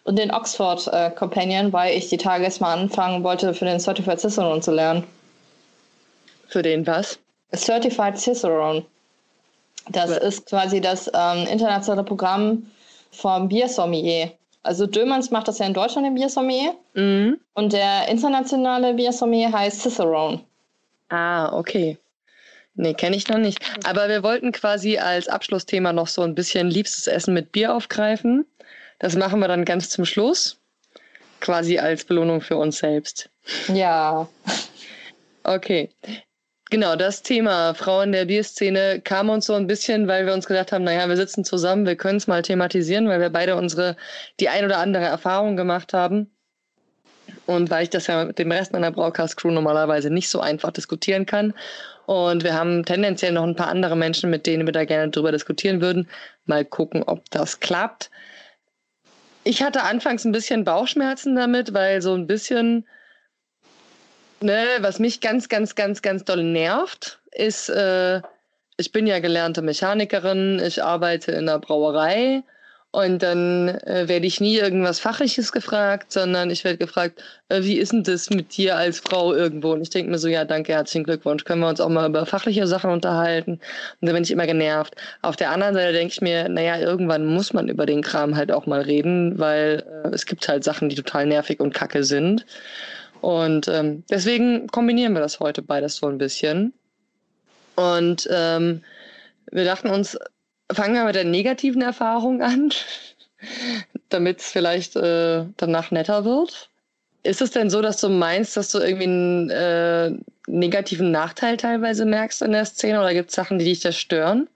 Und den Oxford äh, Companion, weil ich die Tage erst mal anfangen wollte, für den Certified Cicerone zu lernen. Für den was? Certified Cicerone. Das was? ist quasi das ähm, internationale Programm vom Biersommelier. Also Dömans macht das ja in Deutschland im Biersommelier. Mhm. Und der internationale Biersommelier heißt Cicerone. Ah, okay. Nee, kenne ich noch nicht. Aber wir wollten quasi als Abschlussthema noch so ein bisschen liebstes Essen mit Bier aufgreifen. Das machen wir dann ganz zum Schluss. Quasi als Belohnung für uns selbst. Ja. Okay. Genau, das Thema Frauen der Bierszene kam uns so ein bisschen, weil wir uns gedacht haben, naja, wir sitzen zusammen, wir können es mal thematisieren, weil wir beide unsere, die ein oder andere Erfahrung gemacht haben. Und weil ich das ja mit dem Rest meiner Broadcast-Crew normalerweise nicht so einfach diskutieren kann. Und wir haben tendenziell noch ein paar andere Menschen, mit denen wir da gerne drüber diskutieren würden. Mal gucken, ob das klappt. Ich hatte anfangs ein bisschen Bauchschmerzen damit, weil so ein bisschen Ne, was mich ganz, ganz, ganz, ganz doll nervt, ist, äh, ich bin ja gelernte Mechanikerin, ich arbeite in der Brauerei und dann äh, werde ich nie irgendwas Fachliches gefragt, sondern ich werde gefragt, äh, wie ist denn das mit dir als Frau irgendwo? Und ich denke mir so, ja, danke, herzlichen Glückwunsch, können wir uns auch mal über fachliche Sachen unterhalten? Und dann bin ich immer genervt. Auf der anderen Seite denke ich mir, naja, irgendwann muss man über den Kram halt auch mal reden, weil äh, es gibt halt Sachen, die total nervig und kacke sind. Und ähm, deswegen kombinieren wir das heute beides so ein bisschen. Und ähm, wir dachten uns, fangen wir mit der negativen Erfahrung an, damit es vielleicht äh, danach netter wird. Ist es denn so, dass du meinst, dass du irgendwie einen äh, negativen Nachteil teilweise merkst in der Szene oder gibt es Sachen, die dich da stören?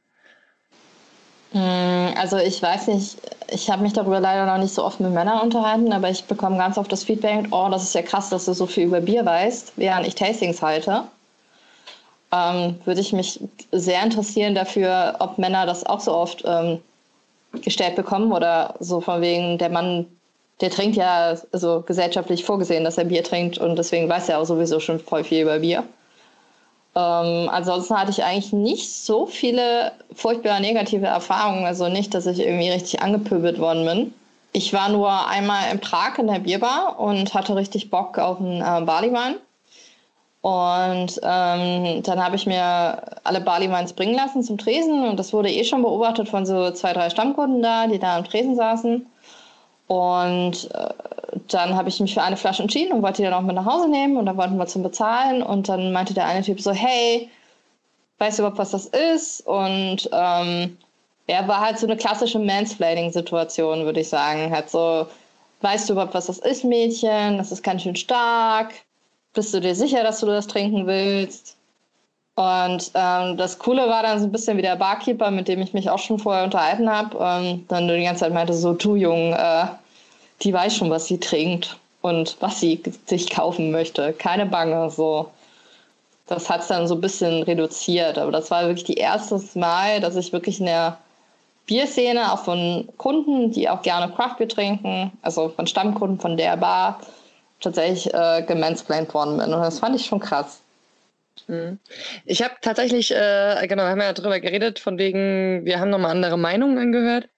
Hm, also ich weiß nicht, ich habe mich darüber leider noch nicht so oft mit Männern unterhalten, aber ich bekomme ganz oft das Feedback, oh, das ist ja krass, dass du so viel über Bier weißt, während ich Tastings halte. Ähm, würde ich mich sehr interessieren dafür, ob Männer das auch so oft ähm, gestellt bekommen oder so von wegen, der Mann, der trinkt ja also gesellschaftlich vorgesehen, dass er Bier trinkt und deswegen weiß er auch sowieso schon voll viel über Bier. Ähm, ansonsten hatte ich eigentlich nicht so viele furchtbar negative Erfahrungen. Also nicht, dass ich irgendwie richtig angepöbelt worden bin. Ich war nur einmal in Prag in der Bierbar und hatte richtig Bock auf einen äh, Barleywein. Und ähm, dann habe ich mir alle Barleyweins bringen lassen zum Tresen und das wurde eh schon beobachtet von so zwei, drei Stammkunden da, die da am Tresen saßen. Und äh, dann habe ich mich für eine Flasche entschieden und wollte die dann auch mit nach Hause nehmen und dann wollten wir zum Bezahlen und dann meinte der eine Typ so, hey, weißt du überhaupt, was das ist? Und ähm, er war halt so eine klassische Mansplaining-Situation, würde ich sagen. Halt so, weißt du überhaupt, was das ist, Mädchen? Das ist ganz schön stark. Bist du dir sicher, dass du das trinken willst? Und ähm, das Coole war dann so ein bisschen wie der Barkeeper, mit dem ich mich auch schon vorher unterhalten habe. Ähm, dann die ganze Zeit meinte so, du Jung, äh, die weiß schon, was sie trinkt und was sie sich kaufen möchte. Keine Bange, so. Das hat es dann so ein bisschen reduziert. Aber das war wirklich die erste Mal, dass ich wirklich in der Bierszene, auch von Kunden, die auch gerne Craftbeer trinken, also von Stammkunden von der Bar, tatsächlich äh, gemansplained worden bin. Und das fand ich schon krass. Mhm. Ich habe tatsächlich, äh, genau, haben wir ja darüber geredet, von wegen, wir haben nochmal andere Meinungen angehört.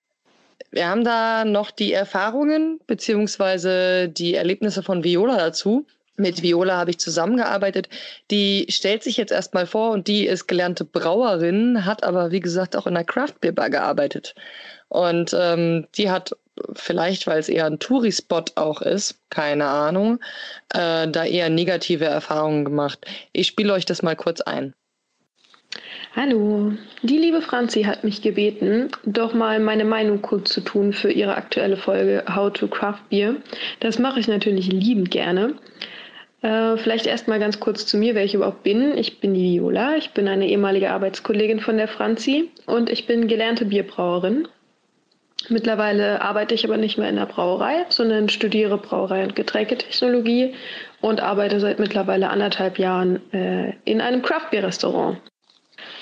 Wir haben da noch die Erfahrungen beziehungsweise die Erlebnisse von Viola dazu. Mit Viola habe ich zusammengearbeitet. Die stellt sich jetzt erstmal vor und die ist gelernte Brauerin, hat aber wie gesagt auch in der Craft Beer Bar gearbeitet. Und ähm, die hat vielleicht, weil es eher ein Tourispot auch ist, keine Ahnung, äh, da eher negative Erfahrungen gemacht. Ich spiele euch das mal kurz ein. Hallo, die liebe Franzi hat mich gebeten, doch mal meine Meinung kurz zu tun für ihre aktuelle Folge How to Craft Beer. Das mache ich natürlich liebend gerne. Äh, vielleicht erst mal ganz kurz zu mir, wer ich überhaupt bin. Ich bin die Viola, ich bin eine ehemalige Arbeitskollegin von der Franzi und ich bin gelernte Bierbrauerin. Mittlerweile arbeite ich aber nicht mehr in der Brauerei, sondern studiere Brauerei und Getränketechnologie und arbeite seit mittlerweile anderthalb Jahren äh, in einem Craft Beer Restaurant.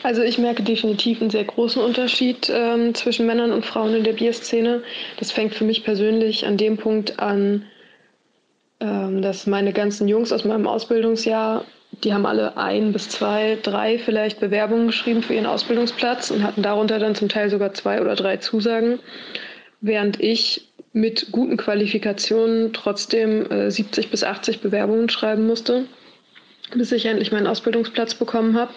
Also ich merke definitiv einen sehr großen Unterschied ähm, zwischen Männern und Frauen in der Bierszene. Das fängt für mich persönlich an dem Punkt an, ähm, dass meine ganzen Jungs aus meinem Ausbildungsjahr, die haben alle ein bis zwei, drei vielleicht Bewerbungen geschrieben für ihren Ausbildungsplatz und hatten darunter dann zum Teil sogar zwei oder drei Zusagen, während ich mit guten Qualifikationen trotzdem äh, 70 bis 80 Bewerbungen schreiben musste bis ich endlich meinen Ausbildungsplatz bekommen habe.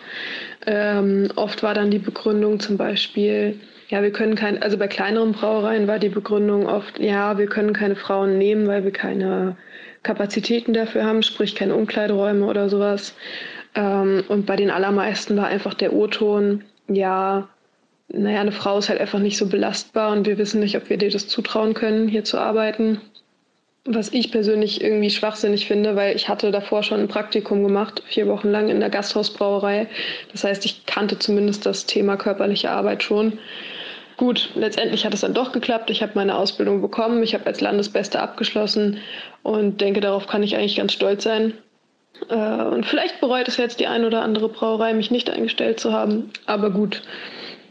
Ähm, oft war dann die Begründung zum Beispiel, ja, wir können kein, also bei kleineren Brauereien war die Begründung oft, ja, wir können keine Frauen nehmen, weil wir keine Kapazitäten dafür haben, sprich keine Umkleideräume oder sowas. Ähm, und bei den allermeisten war einfach der O-Ton, ja, naja, eine Frau ist halt einfach nicht so belastbar und wir wissen nicht, ob wir dir das zutrauen können, hier zu arbeiten. Was ich persönlich irgendwie schwachsinnig finde, weil ich hatte davor schon ein Praktikum gemacht, vier Wochen lang in der Gasthausbrauerei. Das heißt, ich kannte zumindest das Thema körperliche Arbeit schon. Gut, letztendlich hat es dann doch geklappt. Ich habe meine Ausbildung bekommen. Ich habe als Landesbeste abgeschlossen und denke, darauf kann ich eigentlich ganz stolz sein. Äh, und vielleicht bereut es jetzt die ein oder andere Brauerei, mich nicht eingestellt zu haben. Aber gut,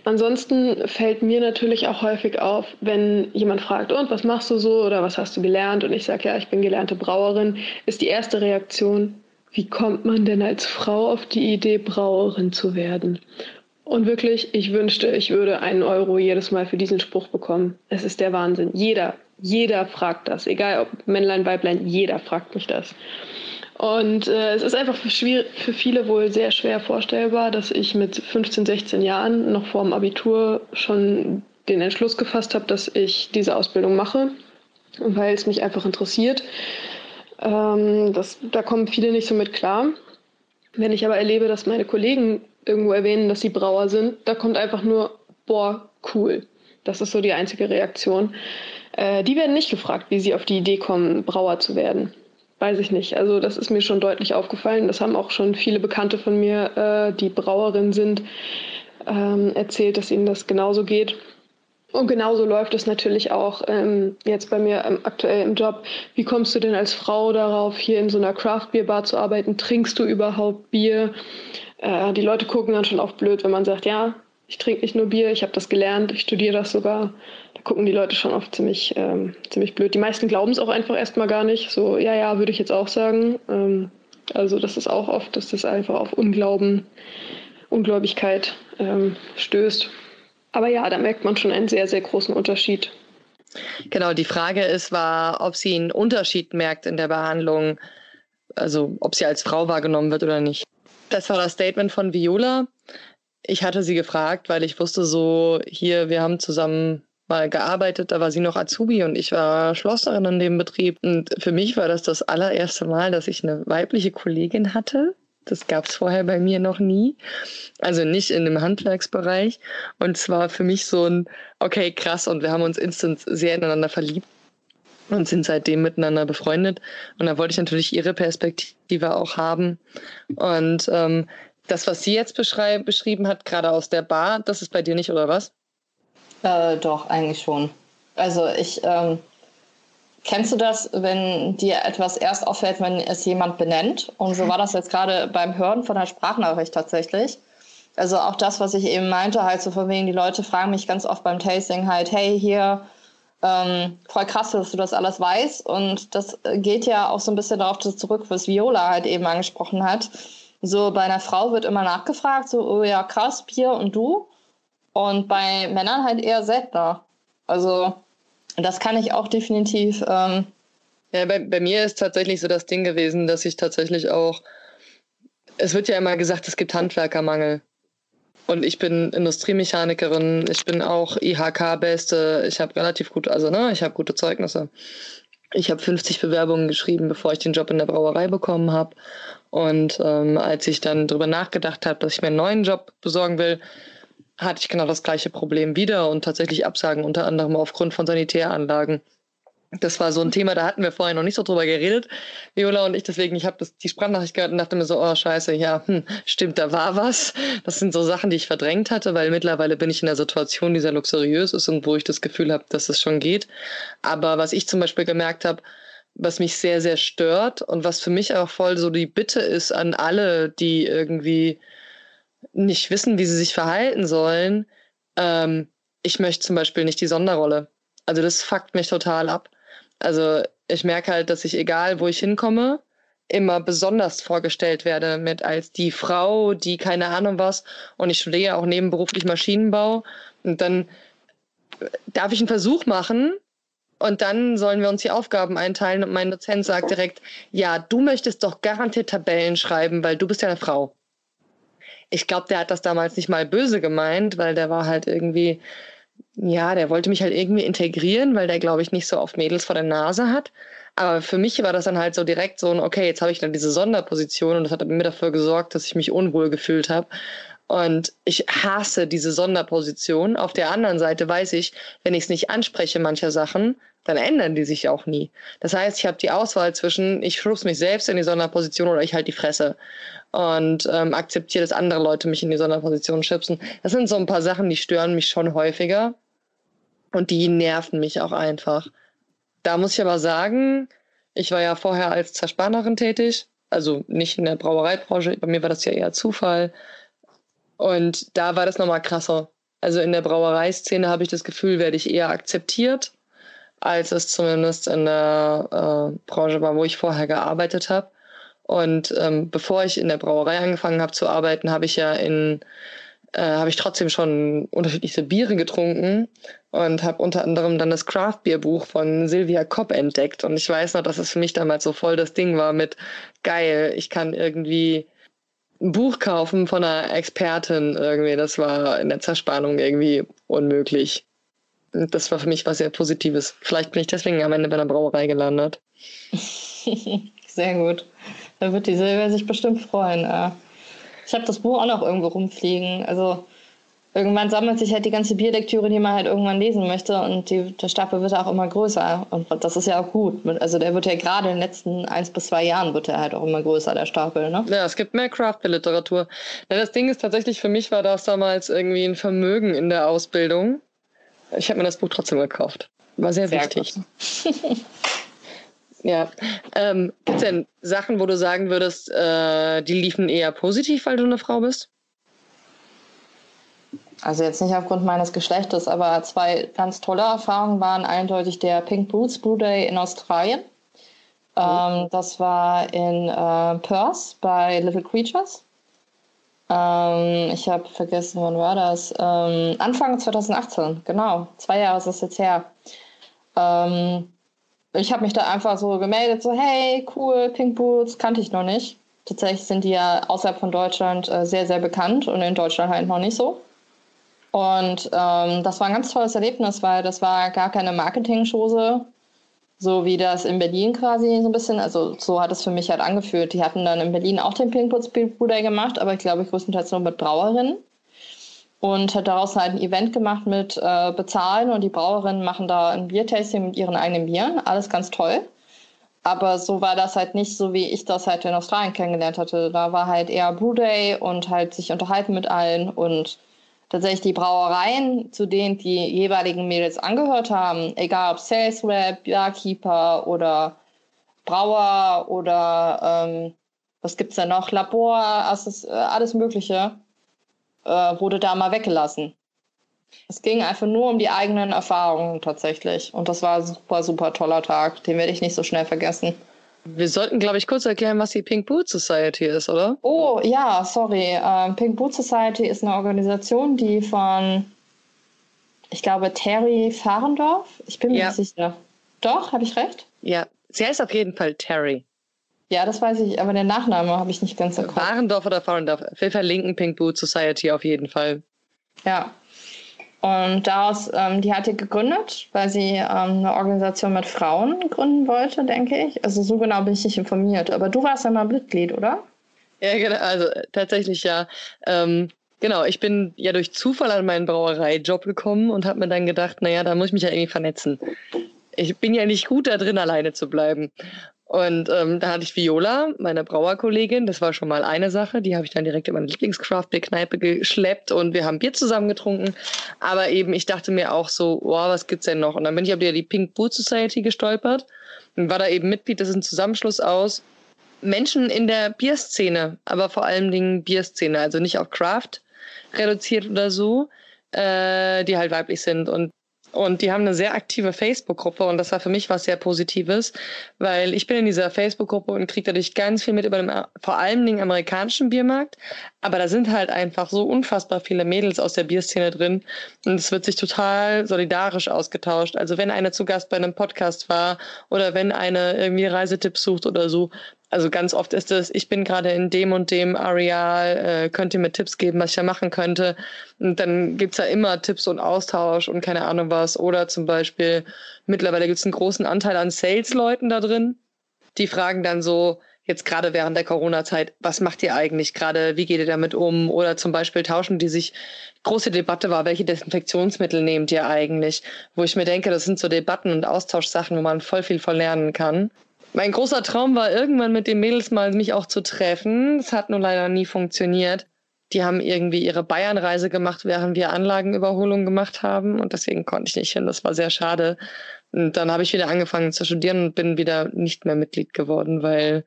Ansonsten fällt mir natürlich auch häufig auf, wenn jemand fragt, und was machst du so oder was hast du gelernt? Und ich sage, ja, ich bin gelernte Brauerin, ist die erste Reaktion, wie kommt man denn als Frau auf die Idee, Brauerin zu werden? Und wirklich, ich wünschte, ich würde einen Euro jedes Mal für diesen Spruch bekommen. Es ist der Wahnsinn. Jeder, jeder fragt das. Egal ob Männlein, Weiblein, jeder fragt mich das. Und äh, es ist einfach für, für, viele wohl sehr schwer vorstellbar, dass ich mit 15, 16 Jahren noch vor dem Abitur schon den Entschluss gefasst habe, dass ich diese Ausbildung mache, weil es mich einfach interessiert. Ähm, das, da kommen viele nicht so mit klar. Wenn ich aber erlebe, dass meine Kollegen irgendwo erwähnen, dass sie Brauer sind, da kommt einfach nur, boah, cool. Das ist so die einzige Reaktion. Äh, die werden nicht gefragt, wie sie auf die Idee kommen, Brauer zu werden weiß ich nicht. Also das ist mir schon deutlich aufgefallen. Das haben auch schon viele Bekannte von mir, äh, die Brauerin sind, ähm, erzählt, dass ihnen das genauso geht. Und genauso läuft es natürlich auch ähm, jetzt bei mir ähm, aktuell im Job. Wie kommst du denn als Frau darauf, hier in so einer Craft Beer Bar zu arbeiten? Trinkst du überhaupt Bier? Äh, die Leute gucken dann schon oft blöd, wenn man sagt, ja, ich trinke nicht nur Bier, ich habe das gelernt, ich studiere das sogar gucken die Leute schon oft ziemlich, ähm, ziemlich blöd. Die meisten glauben es auch einfach erstmal gar nicht. So, ja, ja, würde ich jetzt auch sagen. Ähm, also das ist auch oft, dass das einfach auf Unglauben, Ungläubigkeit ähm, stößt. Aber ja, da merkt man schon einen sehr, sehr großen Unterschied. Genau, die Frage ist, war, ob sie einen Unterschied merkt in der Behandlung, also ob sie als Frau wahrgenommen wird oder nicht. Das war das Statement von Viola. Ich hatte sie gefragt, weil ich wusste so, hier, wir haben zusammen mal gearbeitet, da war sie noch Azubi und ich war Schlosserin in dem Betrieb. Und für mich war das das allererste Mal, dass ich eine weibliche Kollegin hatte. Das gab es vorher bei mir noch nie. Also nicht in dem Handwerksbereich. Und zwar für mich so ein, okay, krass. Und wir haben uns instant sehr ineinander verliebt und sind seitdem miteinander befreundet. Und da wollte ich natürlich ihre Perspektive auch haben. Und ähm, das, was sie jetzt beschrieben hat, gerade aus der Bar, das ist bei dir nicht, oder was? Äh, doch, eigentlich schon. Also ich, ähm, kennst du das, wenn dir etwas erst auffällt, wenn es jemand benennt? Und so war das jetzt gerade beim Hören von der Sprachnachricht tatsächlich. Also auch das, was ich eben meinte, halt so von wegen, die Leute fragen mich ganz oft beim Tasting halt, hey, hier, ähm, voll krass, dass du das alles weißt. Und das geht ja auch so ein bisschen darauf zurück, was Viola halt eben angesprochen hat. So bei einer Frau wird immer nachgefragt, so, oh ja, krass, Bier und du? Und bei Männern halt eher seltener. Also das kann ich auch definitiv. Ähm ja, bei, bei mir ist tatsächlich so das Ding gewesen, dass ich tatsächlich auch, es wird ja immer gesagt, es gibt Handwerkermangel. Und ich bin Industriemechanikerin, ich bin auch IHK-Beste, ich habe relativ gut, also ne, ich habe gute Zeugnisse. Ich habe 50 Bewerbungen geschrieben, bevor ich den Job in der Brauerei bekommen habe. Und ähm, als ich dann darüber nachgedacht habe, dass ich mir einen neuen Job besorgen will, hatte ich genau das gleiche Problem wieder und tatsächlich Absagen, unter anderem aufgrund von Sanitäranlagen. Das war so ein Thema, da hatten wir vorher noch nicht so drüber geredet, Viola und ich. Deswegen, ich habe die Sprachnachricht gehört und dachte mir so, oh scheiße, ja, hm, stimmt, da war was. Das sind so Sachen, die ich verdrängt hatte, weil mittlerweile bin ich in einer Situation, die sehr luxuriös ist und wo ich das Gefühl habe, dass es schon geht. Aber was ich zum Beispiel gemerkt habe, was mich sehr, sehr stört und was für mich auch voll so die Bitte ist an alle, die irgendwie nicht wissen, wie sie sich verhalten sollen. Ähm, ich möchte zum Beispiel nicht die Sonderrolle. Also das fuckt mich total ab. Also ich merke halt, dass ich, egal wo ich hinkomme, immer besonders vorgestellt werde mit als die Frau, die keine Ahnung was. Und ich studiere auch nebenberuflich Maschinenbau. Und dann darf ich einen Versuch machen und dann sollen wir uns die Aufgaben einteilen und mein Dozent sagt direkt, ja, du möchtest doch garantiert Tabellen schreiben, weil du bist ja eine Frau. Ich glaube, der hat das damals nicht mal böse gemeint, weil der war halt irgendwie, ja, der wollte mich halt irgendwie integrieren, weil der, glaube ich, nicht so oft Mädels vor der Nase hat. Aber für mich war das dann halt so direkt so ein, okay, jetzt habe ich dann diese Sonderposition und das hat mir dafür gesorgt, dass ich mich unwohl gefühlt habe. Und ich hasse diese Sonderposition. Auf der anderen Seite weiß ich, wenn ich es nicht anspreche, mancher Sachen, dann ändern die sich auch nie. Das heißt, ich habe die Auswahl zwischen, ich schubs mich selbst in die Sonderposition oder ich halte die Fresse und ähm, akzeptiere, dass andere Leute mich in die Sonderposition schubsen. Das sind so ein paar Sachen, die stören mich schon häufiger und die nerven mich auch einfach. Da muss ich aber sagen, ich war ja vorher als Zerspannerin tätig, also nicht in der Brauereibranche, bei mir war das ja eher Zufall. Und da war das nochmal krasser. Also in der Brauereiszene habe ich das Gefühl, werde ich eher akzeptiert, als es zumindest in der äh, Branche war, wo ich vorher gearbeitet habe. Und ähm, bevor ich in der Brauerei angefangen habe zu arbeiten, habe ich ja in äh, habe ich trotzdem schon unterschiedliche Biere getrunken und habe unter anderem dann das Craft Beer Buch von Sylvia Kopp entdeckt. Und ich weiß noch, dass es für mich damals so voll das Ding war mit geil, ich kann irgendwie ein Buch kaufen von einer Expertin irgendwie. Das war in der Zerspannung irgendwie unmöglich. Und das war für mich was sehr Positives. Vielleicht bin ich deswegen am Ende bei einer Brauerei gelandet. sehr gut. Da wird die Silvia sich bestimmt freuen. Ich habe das Buch auch noch irgendwo rumfliegen. Also irgendwann sammelt sich halt die ganze Bierlektüre, die man halt irgendwann lesen möchte und die, der Stapel wird auch immer größer und das ist ja auch gut. Also der wird ja gerade in den letzten eins bis zwei Jahren wird er halt auch immer größer, der Stapel, ne? Ja, es gibt mehr Craft-Literatur. Ja, das Ding ist tatsächlich, für mich war das damals irgendwie ein Vermögen in der Ausbildung. Ich habe mir das Buch trotzdem gekauft. War sehr, sehr wichtig. ja. Ähm, Gibt es denn Sachen, wo du sagen würdest, äh, die liefen eher positiv, weil du eine Frau bist? Also jetzt nicht aufgrund meines Geschlechtes, aber zwei ganz tolle Erfahrungen waren eindeutig der Pink Boots Blue Day in Australien. Oh. Ähm, das war in äh, Perth bei Little Creatures. Ähm, ich habe vergessen, wann war das? Ähm, Anfang 2018, genau. Zwei Jahre ist das jetzt her. Ähm, ich habe mich da einfach so gemeldet, so hey, cool, Pink Boots, kannte ich noch nicht. Tatsächlich sind die ja außerhalb von Deutschland äh, sehr, sehr bekannt und in Deutschland halt noch nicht so. Und ähm, das war ein ganz tolles Erlebnis, weil das war gar keine Marketing-Chose, so wie das in Berlin quasi so ein bisschen, also so hat es für mich halt angefühlt. Die hatten dann in Berlin auch den Pinkputz Bruder gemacht, aber ich glaube größtenteils nur mit Brauerinnen. Und hat daraus halt ein Event gemacht mit äh, Bezahlen und die Brauerinnen machen da ein Biertasting mit ihren eigenen Bieren. Alles ganz toll. Aber so war das halt nicht so, wie ich das halt in Australien kennengelernt hatte. Da war halt eher Brew Day und halt sich unterhalten mit allen und tatsächlich die Brauereien, zu denen die jeweiligen Mädels angehört haben, egal ob Sales Rep, Barkeeper oder Brauer oder ähm, was gibt es da noch, Labor, alles, alles Mögliche, äh, wurde da mal weggelassen. Es ging einfach nur um die eigenen Erfahrungen tatsächlich. Und das war ein super, super toller Tag. Den werde ich nicht so schnell vergessen. Wir sollten, glaube ich, kurz erklären, was die Pink Boot Society ist, oder? Oh, ja, sorry. Ähm, Pink Boot Society ist eine Organisation, die von, ich glaube, Terry Fahrendorf, ich bin mir ja. nicht sicher. Doch, habe ich recht? Ja, sie heißt auf jeden Fall Terry. Ja, das weiß ich, aber den Nachnamen habe ich nicht ganz im Kopf. Fahrendorf oder Fahrendorf? Wir verlinken Pink Boot Society auf jeden Fall. Ja, und daraus, ähm, die hat die gegründet, weil sie ähm, eine Organisation mit Frauen gründen wollte, denke ich. Also so genau bin ich nicht informiert. Aber du warst ja mal Mitglied, oder? Ja, genau. Also tatsächlich ja. Ähm, genau, ich bin ja durch Zufall an meinen Brauereijob gekommen und habe mir dann gedacht, naja, da muss ich mich ja irgendwie vernetzen. Ich bin ja nicht gut da drin, alleine zu bleiben. Und ähm, da hatte ich Viola, meine Brauerkollegin. Das war schon mal eine Sache. Die habe ich dann direkt in meine Lieblingscraft-Beer-Kneipe geschleppt und wir haben Bier zusammen getrunken. Aber eben, ich dachte mir auch so, wow, was gibt's denn noch? Und dann bin ich auf die Pink Boot Society gestolpert und war da eben Mitglied. Das ist ein Zusammenschluss aus Menschen in der Bierszene, aber vor allen Dingen Bierszene, also nicht auf Craft reduziert oder so, äh, die halt weiblich sind. Und und die haben eine sehr aktive Facebook-Gruppe und das war für mich was sehr Positives, weil ich bin in dieser Facebook-Gruppe und kriege dadurch ganz viel mit über den vor allem den amerikanischen Biermarkt. Aber da sind halt einfach so unfassbar viele Mädels aus der Bierszene drin und es wird sich total solidarisch ausgetauscht. Also wenn eine zu Gast bei einem Podcast war oder wenn eine irgendwie Reisetipps sucht oder so, also ganz oft ist es, ich bin gerade in dem und dem Areal, äh, könnt ihr mir Tipps geben, was ich da machen könnte. Und dann gibt's ja immer Tipps und Austausch und keine Ahnung was. Oder zum Beispiel, mittlerweile gibt's einen großen Anteil an Sales-Leuten da drin. Die fragen dann so, jetzt gerade während der Corona-Zeit, was macht ihr eigentlich gerade, wie geht ihr damit um? Oder zum Beispiel tauschen die sich, große Debatte war, welche Desinfektionsmittel nehmt ihr eigentlich? Wo ich mir denke, das sind so Debatten und Austauschsachen, wo man voll viel von lernen kann. Mein großer Traum war irgendwann mit den Mädels mal mich auch zu treffen. Das hat nur leider nie funktioniert. Die haben irgendwie ihre Bayernreise gemacht, während wir Anlagenüberholung gemacht haben und deswegen konnte ich nicht hin. Das war sehr schade. Und dann habe ich wieder angefangen zu studieren und bin wieder nicht mehr Mitglied geworden, weil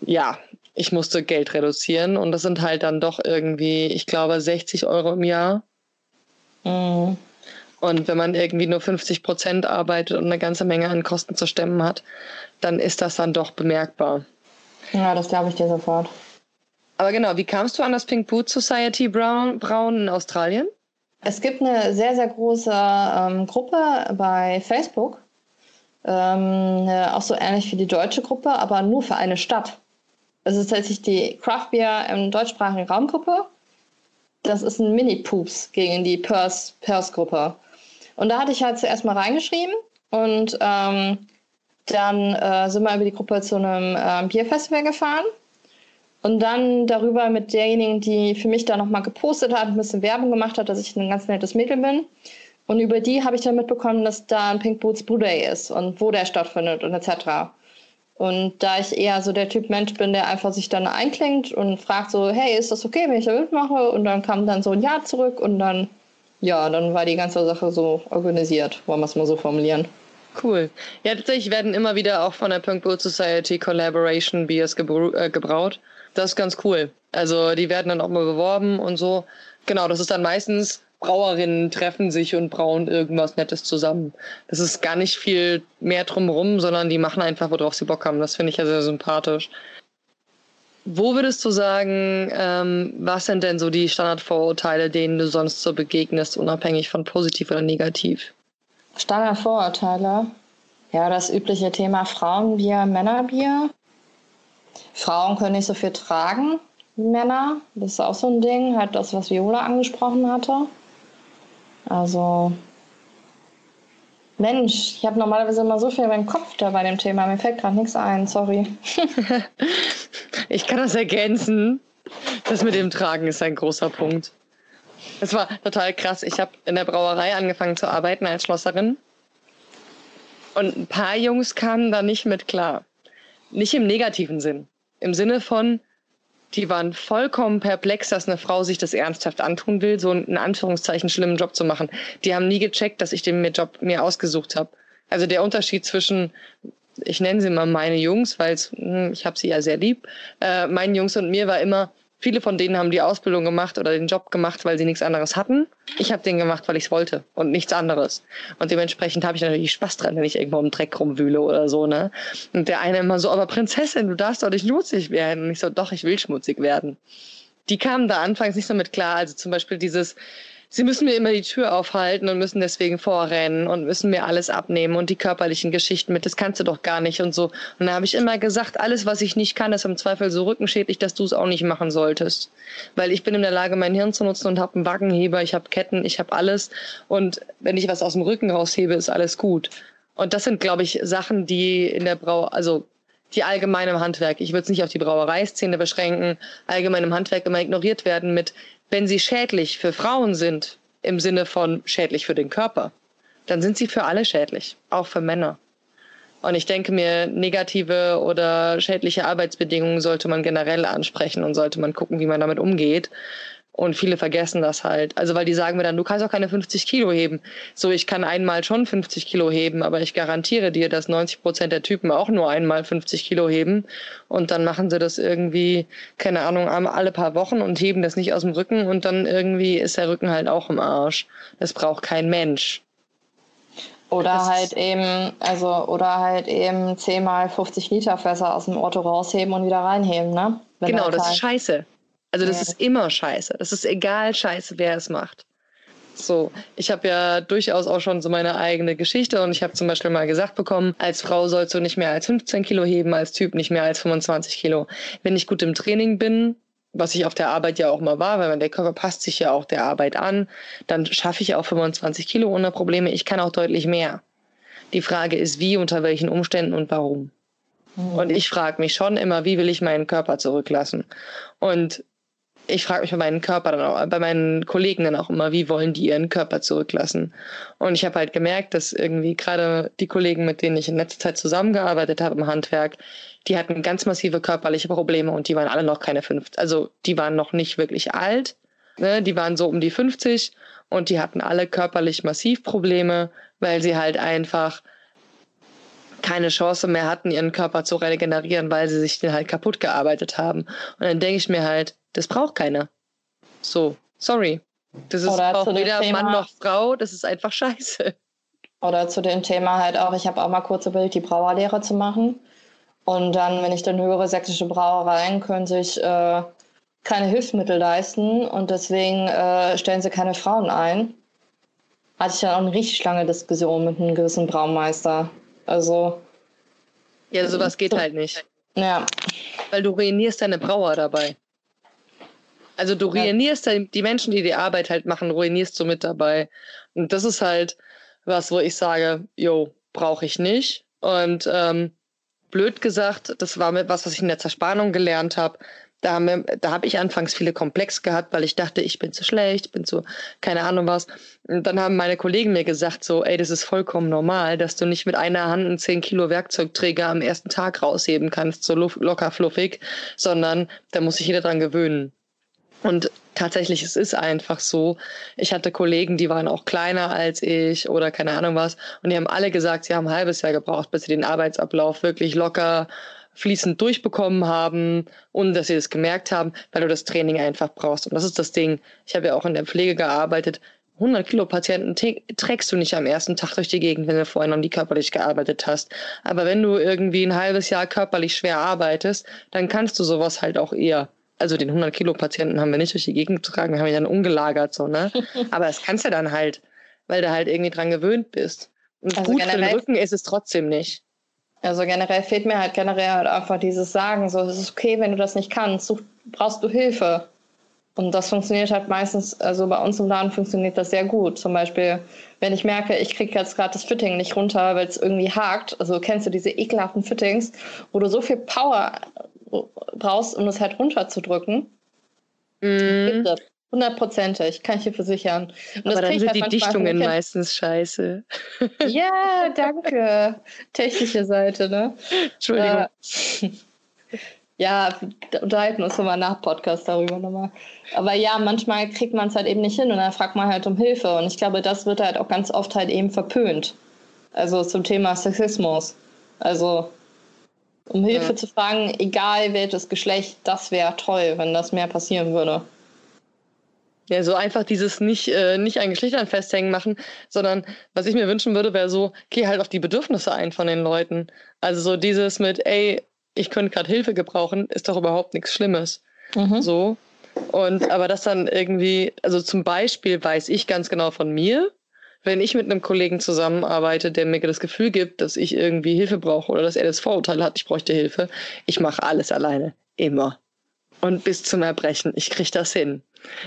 ja, ich musste Geld reduzieren und das sind halt dann doch irgendwie, ich glaube, 60 Euro im Jahr. Mhm. Und wenn man irgendwie nur 50 Prozent arbeitet und eine ganze Menge an Kosten zu stemmen hat, dann ist das dann doch bemerkbar. Ja, das glaube ich dir sofort. Aber genau, wie kamst du an das Pink Boot Society Brown, Braun in Australien? Es gibt eine sehr, sehr große ähm, Gruppe bei Facebook. Ähm, auch so ähnlich wie die deutsche Gruppe, aber nur für eine Stadt. Es ist tatsächlich die Craft Beer im deutschsprachigen Raumgruppe. Das ist ein Mini-Poops gegen die Purse-Gruppe. Und da hatte ich halt zuerst mal reingeschrieben und ähm, dann äh, sind wir über die Gruppe zu einem äh, Bierfestival gefahren. Und dann darüber mit derjenigen, die für mich da nochmal gepostet hat, ein bisschen Werbung gemacht hat, dass ich ein ganz nettes Mädel bin. Und über die habe ich dann mitbekommen, dass da ein Pink Boots Brew Day ist und wo der stattfindet und etc. Und da ich eher so der Typ Mensch bin, der einfach sich dann einklingt und fragt so, hey, ist das okay, wenn ich da mitmache? Und dann kam dann so ein Ja zurück und dann ja, dann war die ganze Sache so organisiert, wollen wir es mal so formulieren. Cool. Ja, tatsächlich werden immer wieder auch von der Punk Boat Society Collaboration Beers äh, gebraut. Das ist ganz cool. Also die werden dann auch mal beworben und so. Genau, das ist dann meistens Brauerinnen treffen sich und brauen irgendwas Nettes zusammen. Das ist gar nicht viel mehr drumherum, sondern die machen einfach, worauf sie Bock haben. Das finde ich ja sehr sympathisch. Wo würdest du sagen, ähm, was sind denn so die Standardvorurteile, denen du sonst so begegnest, unabhängig von positiv oder negativ? Standardvorurteile? Ja, das übliche Thema Frauenbier, Männerbier. Frauen können nicht so viel tragen wie Männer. Das ist auch so ein Ding, halt das, was Viola angesprochen hatte. Also Mensch, ich habe normalerweise immer so viel in meinem Kopf da bei dem Thema. Mir fällt gerade nichts ein, sorry. ich kann das ergänzen. Das mit dem Tragen ist ein großer Punkt. Es war total krass. Ich habe in der Brauerei angefangen zu arbeiten als Schlosserin. Und ein paar Jungs kamen da nicht mit klar. Nicht im negativen Sinn. Im Sinne von, die waren vollkommen perplex, dass eine Frau sich das ernsthaft antun will, so einen in Anführungszeichen schlimmen Job zu machen. Die haben nie gecheckt, dass ich den Job mir ausgesucht habe. Also der Unterschied zwischen, ich nenne sie mal meine Jungs, weil hm, ich habe sie ja sehr lieb, äh, meinen Jungs und mir war immer, Viele von denen haben die Ausbildung gemacht oder den Job gemacht, weil sie nichts anderes hatten. Ich habe den gemacht, weil ich es wollte und nichts anderes. Und dementsprechend habe ich natürlich Spaß dran, wenn ich irgendwo im Dreck rumwühle oder so. Ne? Und der eine immer so, aber Prinzessin, du darfst doch nicht schmutzig werden. Und ich so, doch, ich will schmutzig werden. Die kamen da anfangs nicht so mit klar. Also zum Beispiel dieses, sie müssen mir immer die Tür aufhalten und müssen deswegen vorrennen und müssen mir alles abnehmen und die körperlichen Geschichten mit, das kannst du doch gar nicht und so. Und da habe ich immer gesagt, alles, was ich nicht kann, ist im Zweifel so rückenschädlich, dass du es auch nicht machen solltest. Weil ich bin in der Lage, mein Hirn zu nutzen und habe einen Wackenheber, ich habe Ketten, ich habe alles. Und wenn ich was aus dem Rücken raushebe, ist alles gut. Und das sind, glaube ich, Sachen, die in der Brau, also die allgemein im Handwerk, ich würde es nicht auf die Brauereiszene beschränken, allgemein im Handwerk immer ignoriert werden mit, wenn sie schädlich für Frauen sind, im Sinne von schädlich für den Körper, dann sind sie für alle schädlich, auch für Männer. Und ich denke mir, negative oder schädliche Arbeitsbedingungen sollte man generell ansprechen und sollte man gucken, wie man damit umgeht. Und viele vergessen das halt. Also, weil die sagen mir dann, du kannst auch keine 50 Kilo heben. So, ich kann einmal schon 50 Kilo heben, aber ich garantiere dir, dass 90 Prozent der Typen auch nur einmal 50 Kilo heben. Und dann machen sie das irgendwie, keine Ahnung, alle paar Wochen und heben das nicht aus dem Rücken. Und dann irgendwie ist der Rücken halt auch im Arsch. Das braucht kein Mensch. Oder das halt eben, also, oder halt eben 10 mal 50 Liter Fässer aus dem Auto rausheben und wieder reinheben, ne? Wenn genau, das ist scheiße. Also das ja. ist immer scheiße. Das ist egal scheiße, wer es macht. So, ich habe ja durchaus auch schon so meine eigene Geschichte und ich habe zum Beispiel mal gesagt bekommen, als Frau sollst du nicht mehr als 15 Kilo heben, als Typ nicht mehr als 25 Kilo. Wenn ich gut im Training bin, was ich auf der Arbeit ja auch mal war, weil der Körper passt sich ja auch der Arbeit an, dann schaffe ich auch 25 Kilo ohne Probleme. Ich kann auch deutlich mehr. Die Frage ist, wie, unter welchen Umständen und warum. Mhm. Und ich frage mich schon immer, wie will ich meinen Körper zurücklassen? Und ich frage mich bei meinen Körper dann auch, bei meinen Kollegen dann auch immer, wie wollen die ihren Körper zurücklassen? Und ich habe halt gemerkt, dass irgendwie gerade die Kollegen, mit denen ich in letzter Zeit zusammengearbeitet habe im Handwerk, die hatten ganz massive körperliche Probleme und die waren alle noch keine 50, also die waren noch nicht wirklich alt, ne? die waren so um die 50 und die hatten alle körperlich massiv Probleme, weil sie halt einfach keine Chance mehr hatten, ihren Körper zu regenerieren, weil sie sich den halt kaputt gearbeitet haben. Und dann denke ich mir halt, das braucht keiner. So, sorry. Das ist auch weder Thema, Mann noch Frau, das ist einfach scheiße. Oder zu dem Thema halt auch, ich habe auch mal kurz überlegt, die Brauerlehre zu machen. Und dann, wenn ich dann höre, sächsische Brauereien können sich äh, keine Hilfsmittel leisten und deswegen äh, stellen sie keine Frauen ein, hatte ich dann auch eine richtig lange Diskussion mit einem gewissen Braumeister. Also. Ja, sowas geht so, halt nicht. Ja. Weil du ruinierst deine Brauer dabei. Also du ruinierst ja. die Menschen, die die Arbeit halt machen, ruinierst du mit dabei. Und das ist halt was, wo ich sage, jo, brauche ich nicht. Und ähm, blöd gesagt, das war was, was ich in der Zerspannung gelernt habe. Da, habe ich anfangs viele Komplex gehabt, weil ich dachte, ich bin zu schlecht, bin zu keine Ahnung was. Und dann haben meine Kollegen mir gesagt, so, ey, das ist vollkommen normal, dass du nicht mit einer Hand einen 10 Kilo Werkzeugträger am ersten Tag rausheben kannst, so locker fluffig, sondern da muss sich jeder dran gewöhnen. Und tatsächlich, es ist einfach so. Ich hatte Kollegen, die waren auch kleiner als ich oder keine Ahnung was. Und die haben alle gesagt, sie haben ein halbes Jahr gebraucht, bis sie den Arbeitsablauf wirklich locker fließend durchbekommen haben und dass sie das gemerkt haben, weil du das Training einfach brauchst. Und das ist das Ding. Ich habe ja auch in der Pflege gearbeitet. 100 Kilo Patienten trägst du nicht am ersten Tag durch die Gegend, wenn du vorher noch nie körperlich gearbeitet hast. Aber wenn du irgendwie ein halbes Jahr körperlich schwer arbeitest, dann kannst du sowas halt auch eher also den 100 Kilo Patienten haben wir nicht durch die Gegend getragen, wir haben ihn dann umgelagert, so, ne? Aber das kannst du dann halt, weil du halt irgendwie dran gewöhnt bist. Und also gut für den Rücken ist es trotzdem nicht. Also generell fehlt mir halt generell halt einfach dieses Sagen, so, es ist okay, wenn du das nicht kannst, such, brauchst du Hilfe. Und das funktioniert halt meistens, also bei uns im Laden funktioniert das sehr gut. Zum Beispiel, wenn ich merke, ich kriege jetzt gerade das Fitting nicht runter, weil es irgendwie hakt. Also kennst du diese ekelhaften Fittings, wo du so viel Power brauchst, um das halt runterzudrücken. Mm. Hundertprozentig, kann ich dir versichern. Und Aber dann sind halt die Dichtungen meistens scheiße. Ja, danke. Technische Seite, ne? Entschuldigung. Äh, ja, unterhalten wir uns nochmal nach Podcast darüber nochmal. Aber ja, manchmal kriegt man es halt eben nicht hin und dann fragt man halt um Hilfe. Und ich glaube, das wird halt auch ganz oft halt eben verpönt. Also zum Thema Sexismus. Also um Hilfe ja. zu fragen, egal welches Geschlecht, das wäre toll, wenn das mehr passieren würde. Ja, so einfach dieses nicht, äh, nicht an Geschlechtern festhängen machen, sondern was ich mir wünschen würde, wäre so, geh halt auf die Bedürfnisse ein von den Leuten. Also so dieses mit, ey, ich könnte gerade Hilfe gebrauchen, ist doch überhaupt nichts Schlimmes. Mhm. So. Und aber das dann irgendwie, also zum Beispiel weiß ich ganz genau von mir, wenn ich mit einem Kollegen zusammenarbeite, der mir das Gefühl gibt, dass ich irgendwie Hilfe brauche oder dass er das Vorurteil hat, ich bräuchte Hilfe, ich mache alles alleine. Immer. Und bis zum Erbrechen. Ich kriege das hin.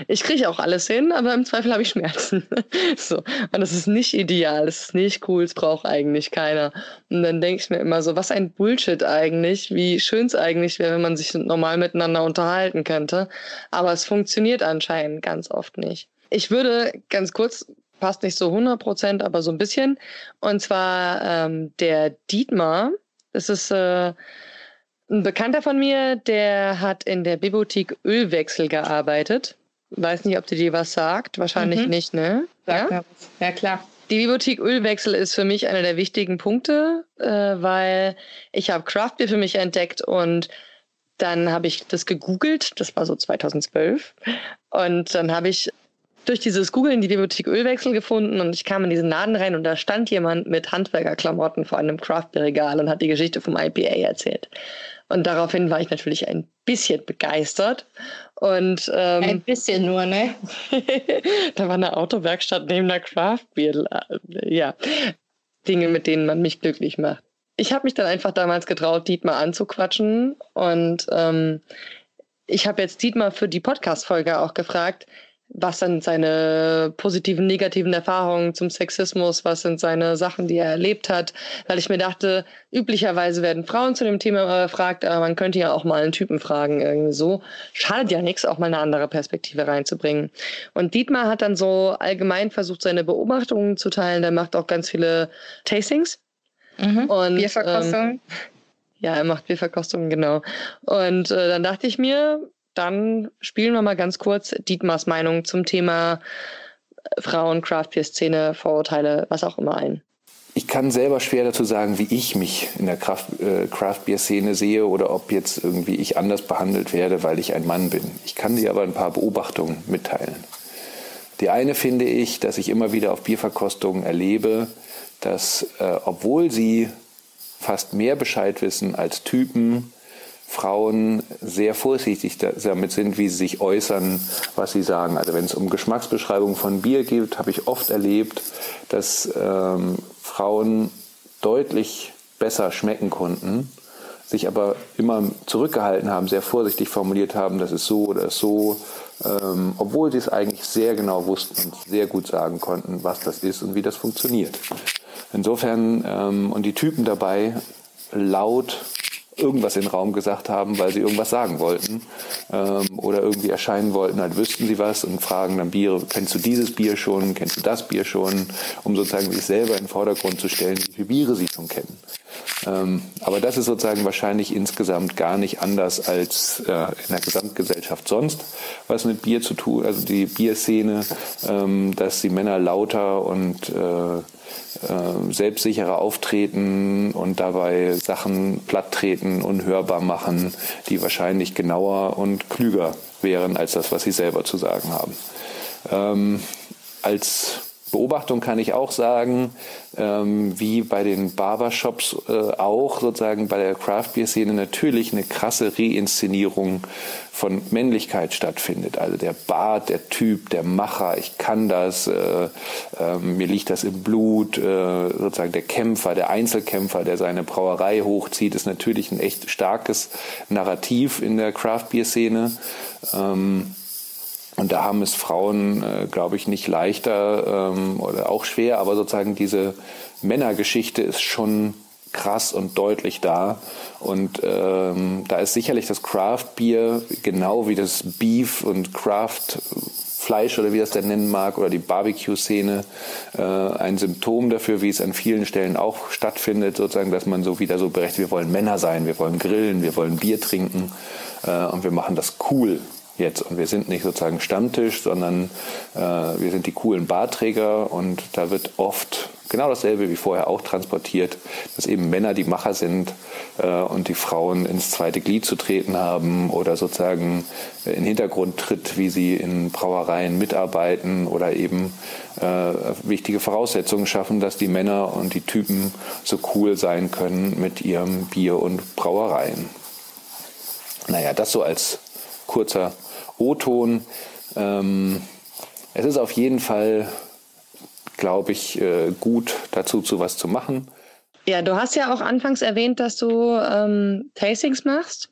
Ich kriege auch alles hin, aber im Zweifel habe ich Schmerzen. so. Und das ist nicht ideal, das ist nicht cool, es braucht eigentlich keiner. Und dann denke ich mir immer so, was ein Bullshit eigentlich, wie schön es eigentlich wäre, wenn man sich normal miteinander unterhalten könnte. Aber es funktioniert anscheinend ganz oft nicht. Ich würde ganz kurz passt nicht so 100 Prozent, aber so ein bisschen. Und zwar ähm, der Dietmar. Das ist äh, ein Bekannter von mir, der hat in der Bibliothek Ölwechsel gearbeitet. Weiß nicht, ob dir die was sagt. Wahrscheinlich mhm. nicht, ne? Sag ja? ja, klar. Die Bibliothek Ölwechsel ist für mich einer der wichtigen Punkte, äh, weil ich habe Craft Beer für mich entdeckt und dann habe ich das gegoogelt. Das war so 2012. Und dann habe ich durch dieses Googlen die Bibliothek Ölwechsel gefunden und ich kam in diesen Laden rein und da stand jemand mit Handwerkerklamotten vor einem Craft Beer Regal und hat die Geschichte vom IPA erzählt. Und daraufhin war ich natürlich ein bisschen begeistert. Und, ähm, ein bisschen nur, ne? da war eine Autowerkstatt neben der Craft Beer. Ja, Dinge, mit denen man mich glücklich macht. Ich habe mich dann einfach damals getraut, Dietmar anzuquatschen. Und ähm, ich habe jetzt Dietmar für die Podcast-Folge auch gefragt, was sind seine positiven, negativen Erfahrungen zum Sexismus, was sind seine Sachen, die er erlebt hat, weil ich mir dachte, üblicherweise werden Frauen zu dem Thema befragt, aber man könnte ja auch mal einen Typen fragen, irgendwie so. Schadet ja nichts, auch mal eine andere Perspektive reinzubringen. Und Dietmar hat dann so allgemein versucht, seine Beobachtungen zu teilen. Der macht auch ganz viele Tastings. Mhm. Und, Bierverkostung. Ähm, ja, er macht Bierverkostungen, genau. Und äh, dann dachte ich mir, dann spielen wir mal ganz kurz Dietmars Meinung zum Thema äh, Frauen, Craft Beer Szene, Vorurteile, was auch immer ein. Ich kann selber schwer dazu sagen, wie ich mich in der Craft, äh, Craft Beer Szene sehe oder ob jetzt irgendwie ich anders behandelt werde, weil ich ein Mann bin. Ich kann dir aber ein paar Beobachtungen mitteilen. Die eine finde ich, dass ich immer wieder auf Bierverkostungen erlebe, dass äh, obwohl sie fast mehr Bescheid wissen als Typen, Frauen sehr vorsichtig damit sind, wie sie sich äußern, was sie sagen. Also wenn es um Geschmacksbeschreibung von Bier geht, habe ich oft erlebt, dass ähm, Frauen deutlich besser schmecken konnten, sich aber immer zurückgehalten haben, sehr vorsichtig formuliert haben, das ist so oder so, ähm, obwohl sie es eigentlich sehr genau wussten und sehr gut sagen konnten, was das ist und wie das funktioniert. Insofern, ähm, und die Typen dabei laut irgendwas in den Raum gesagt haben, weil sie irgendwas sagen wollten ähm, oder irgendwie erscheinen wollten, halt wüssten sie was und fragen dann Biere, kennst du dieses Bier schon, kennst du das Bier schon, um sozusagen sich selber in den Vordergrund zu stellen, wie viele Biere sie schon kennen. Ähm, aber das ist sozusagen wahrscheinlich insgesamt gar nicht anders als äh, in der Gesamtgesellschaft sonst, was mit Bier zu tun, also die Bierszene, ähm, dass die Männer lauter und äh, äh, selbstsicherer auftreten und dabei Sachen platttreten, unhörbar machen, die wahrscheinlich genauer und klüger wären als das, was sie selber zu sagen haben. Ähm, als Beobachtung kann ich auch sagen, ähm, wie bei den Barbershops äh, auch sozusagen bei der Craft Beer Szene natürlich eine krasse Reinszenierung von Männlichkeit stattfindet. Also der Bart, der Typ, der Macher, ich kann das, äh, äh, mir liegt das im Blut, äh, sozusagen der Kämpfer, der Einzelkämpfer, der seine Brauerei hochzieht, ist natürlich ein echt starkes Narrativ in der Craft Beer Szene. Ähm, und da haben es Frauen, äh, glaube ich, nicht leichter ähm, oder auch schwer, aber sozusagen diese Männergeschichte ist schon krass und deutlich da. Und ähm, da ist sicherlich das Craft Beer genau wie das Beef und Craft Fleisch oder wie das denn nennen mag oder die Barbecue-Szene äh, ein Symptom dafür, wie es an vielen Stellen auch stattfindet, sozusagen, dass man so wieder so berechtigt, wir wollen Männer sein, wir wollen grillen, wir wollen Bier trinken äh, und wir machen das cool jetzt. Und wir sind nicht sozusagen Stammtisch, sondern äh, wir sind die coolen Barträger und da wird oft genau dasselbe wie vorher auch transportiert, dass eben Männer die Macher sind äh, und die Frauen ins zweite Glied zu treten haben oder sozusagen in den Hintergrund tritt, wie sie in Brauereien mitarbeiten oder eben äh, wichtige Voraussetzungen schaffen, dass die Männer und die Typen so cool sein können mit ihrem Bier und Brauereien. Naja, das so als kurzer O-Ton. Ähm, es ist auf jeden Fall, glaube ich, äh, gut dazu zu was zu machen. Ja, du hast ja auch anfangs erwähnt, dass du ähm, Tastings machst.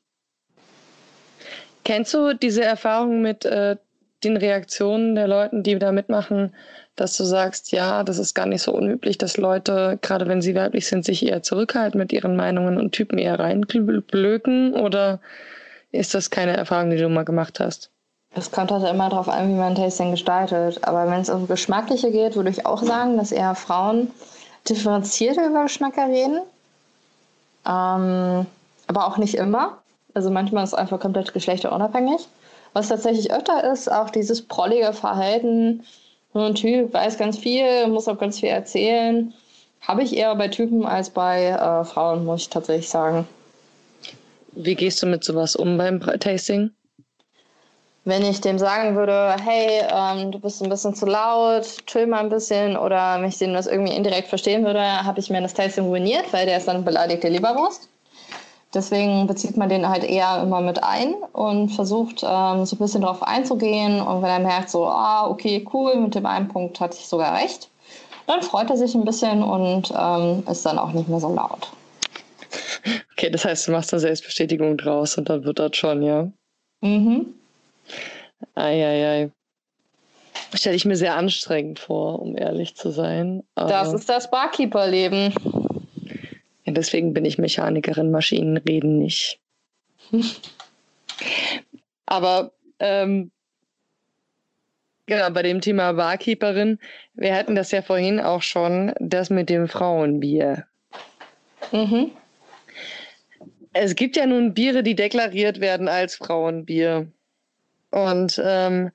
Kennst du diese Erfahrung mit äh, den Reaktionen der Leute, die da mitmachen, dass du sagst, ja, das ist gar nicht so unüblich, dass Leute, gerade wenn sie weiblich sind, sich eher zurückhalten mit ihren Meinungen und Typen eher reinblöken? Oder ist das keine Erfahrung, die du mal gemacht hast? Es kommt halt immer darauf an, wie man Tasting gestaltet. Aber wenn es um Geschmackliche geht, würde ich auch sagen, dass eher Frauen differenzierter über Geschmäcker reden. Ähm, aber auch nicht immer. Also manchmal ist es einfach komplett geschlechterunabhängig. Was tatsächlich öfter ist, auch dieses prollige Verhalten. So ein Typ weiß ganz viel, muss auch ganz viel erzählen. Habe ich eher bei Typen als bei äh, Frauen, muss ich tatsächlich sagen. Wie gehst du mit sowas um beim Tasting? Wenn ich dem sagen würde, hey, ähm, du bist ein bisschen zu laut, chill mal ein bisschen, oder wenn ich den das irgendwie indirekt verstehen würde, habe ich mir das Tasting ruiniert, weil der ist dann beleidigte Leberwurst. Deswegen bezieht man den halt eher immer mit ein und versucht ähm, so ein bisschen darauf einzugehen. Und wenn er merkt, so, ah, okay, cool, mit dem einen Punkt hatte ich sogar recht, dann freut er sich ein bisschen und ähm, ist dann auch nicht mehr so laut. Okay, das heißt, du machst da Selbstbestätigung draus und dann wird das schon, ja? Mhm. Eieiei. Stelle ich mir sehr anstrengend vor, um ehrlich zu sein. Aber das ist das Barkeeper-Leben. Ja, deswegen bin ich Mechanikerin, Maschinen reden nicht. Aber ähm, genau, bei dem Thema Barkeeperin, wir hatten das ja vorhin auch schon, das mit dem Frauenbier. Mhm. Es gibt ja nun Biere, die deklariert werden als Frauenbier. Und ähm,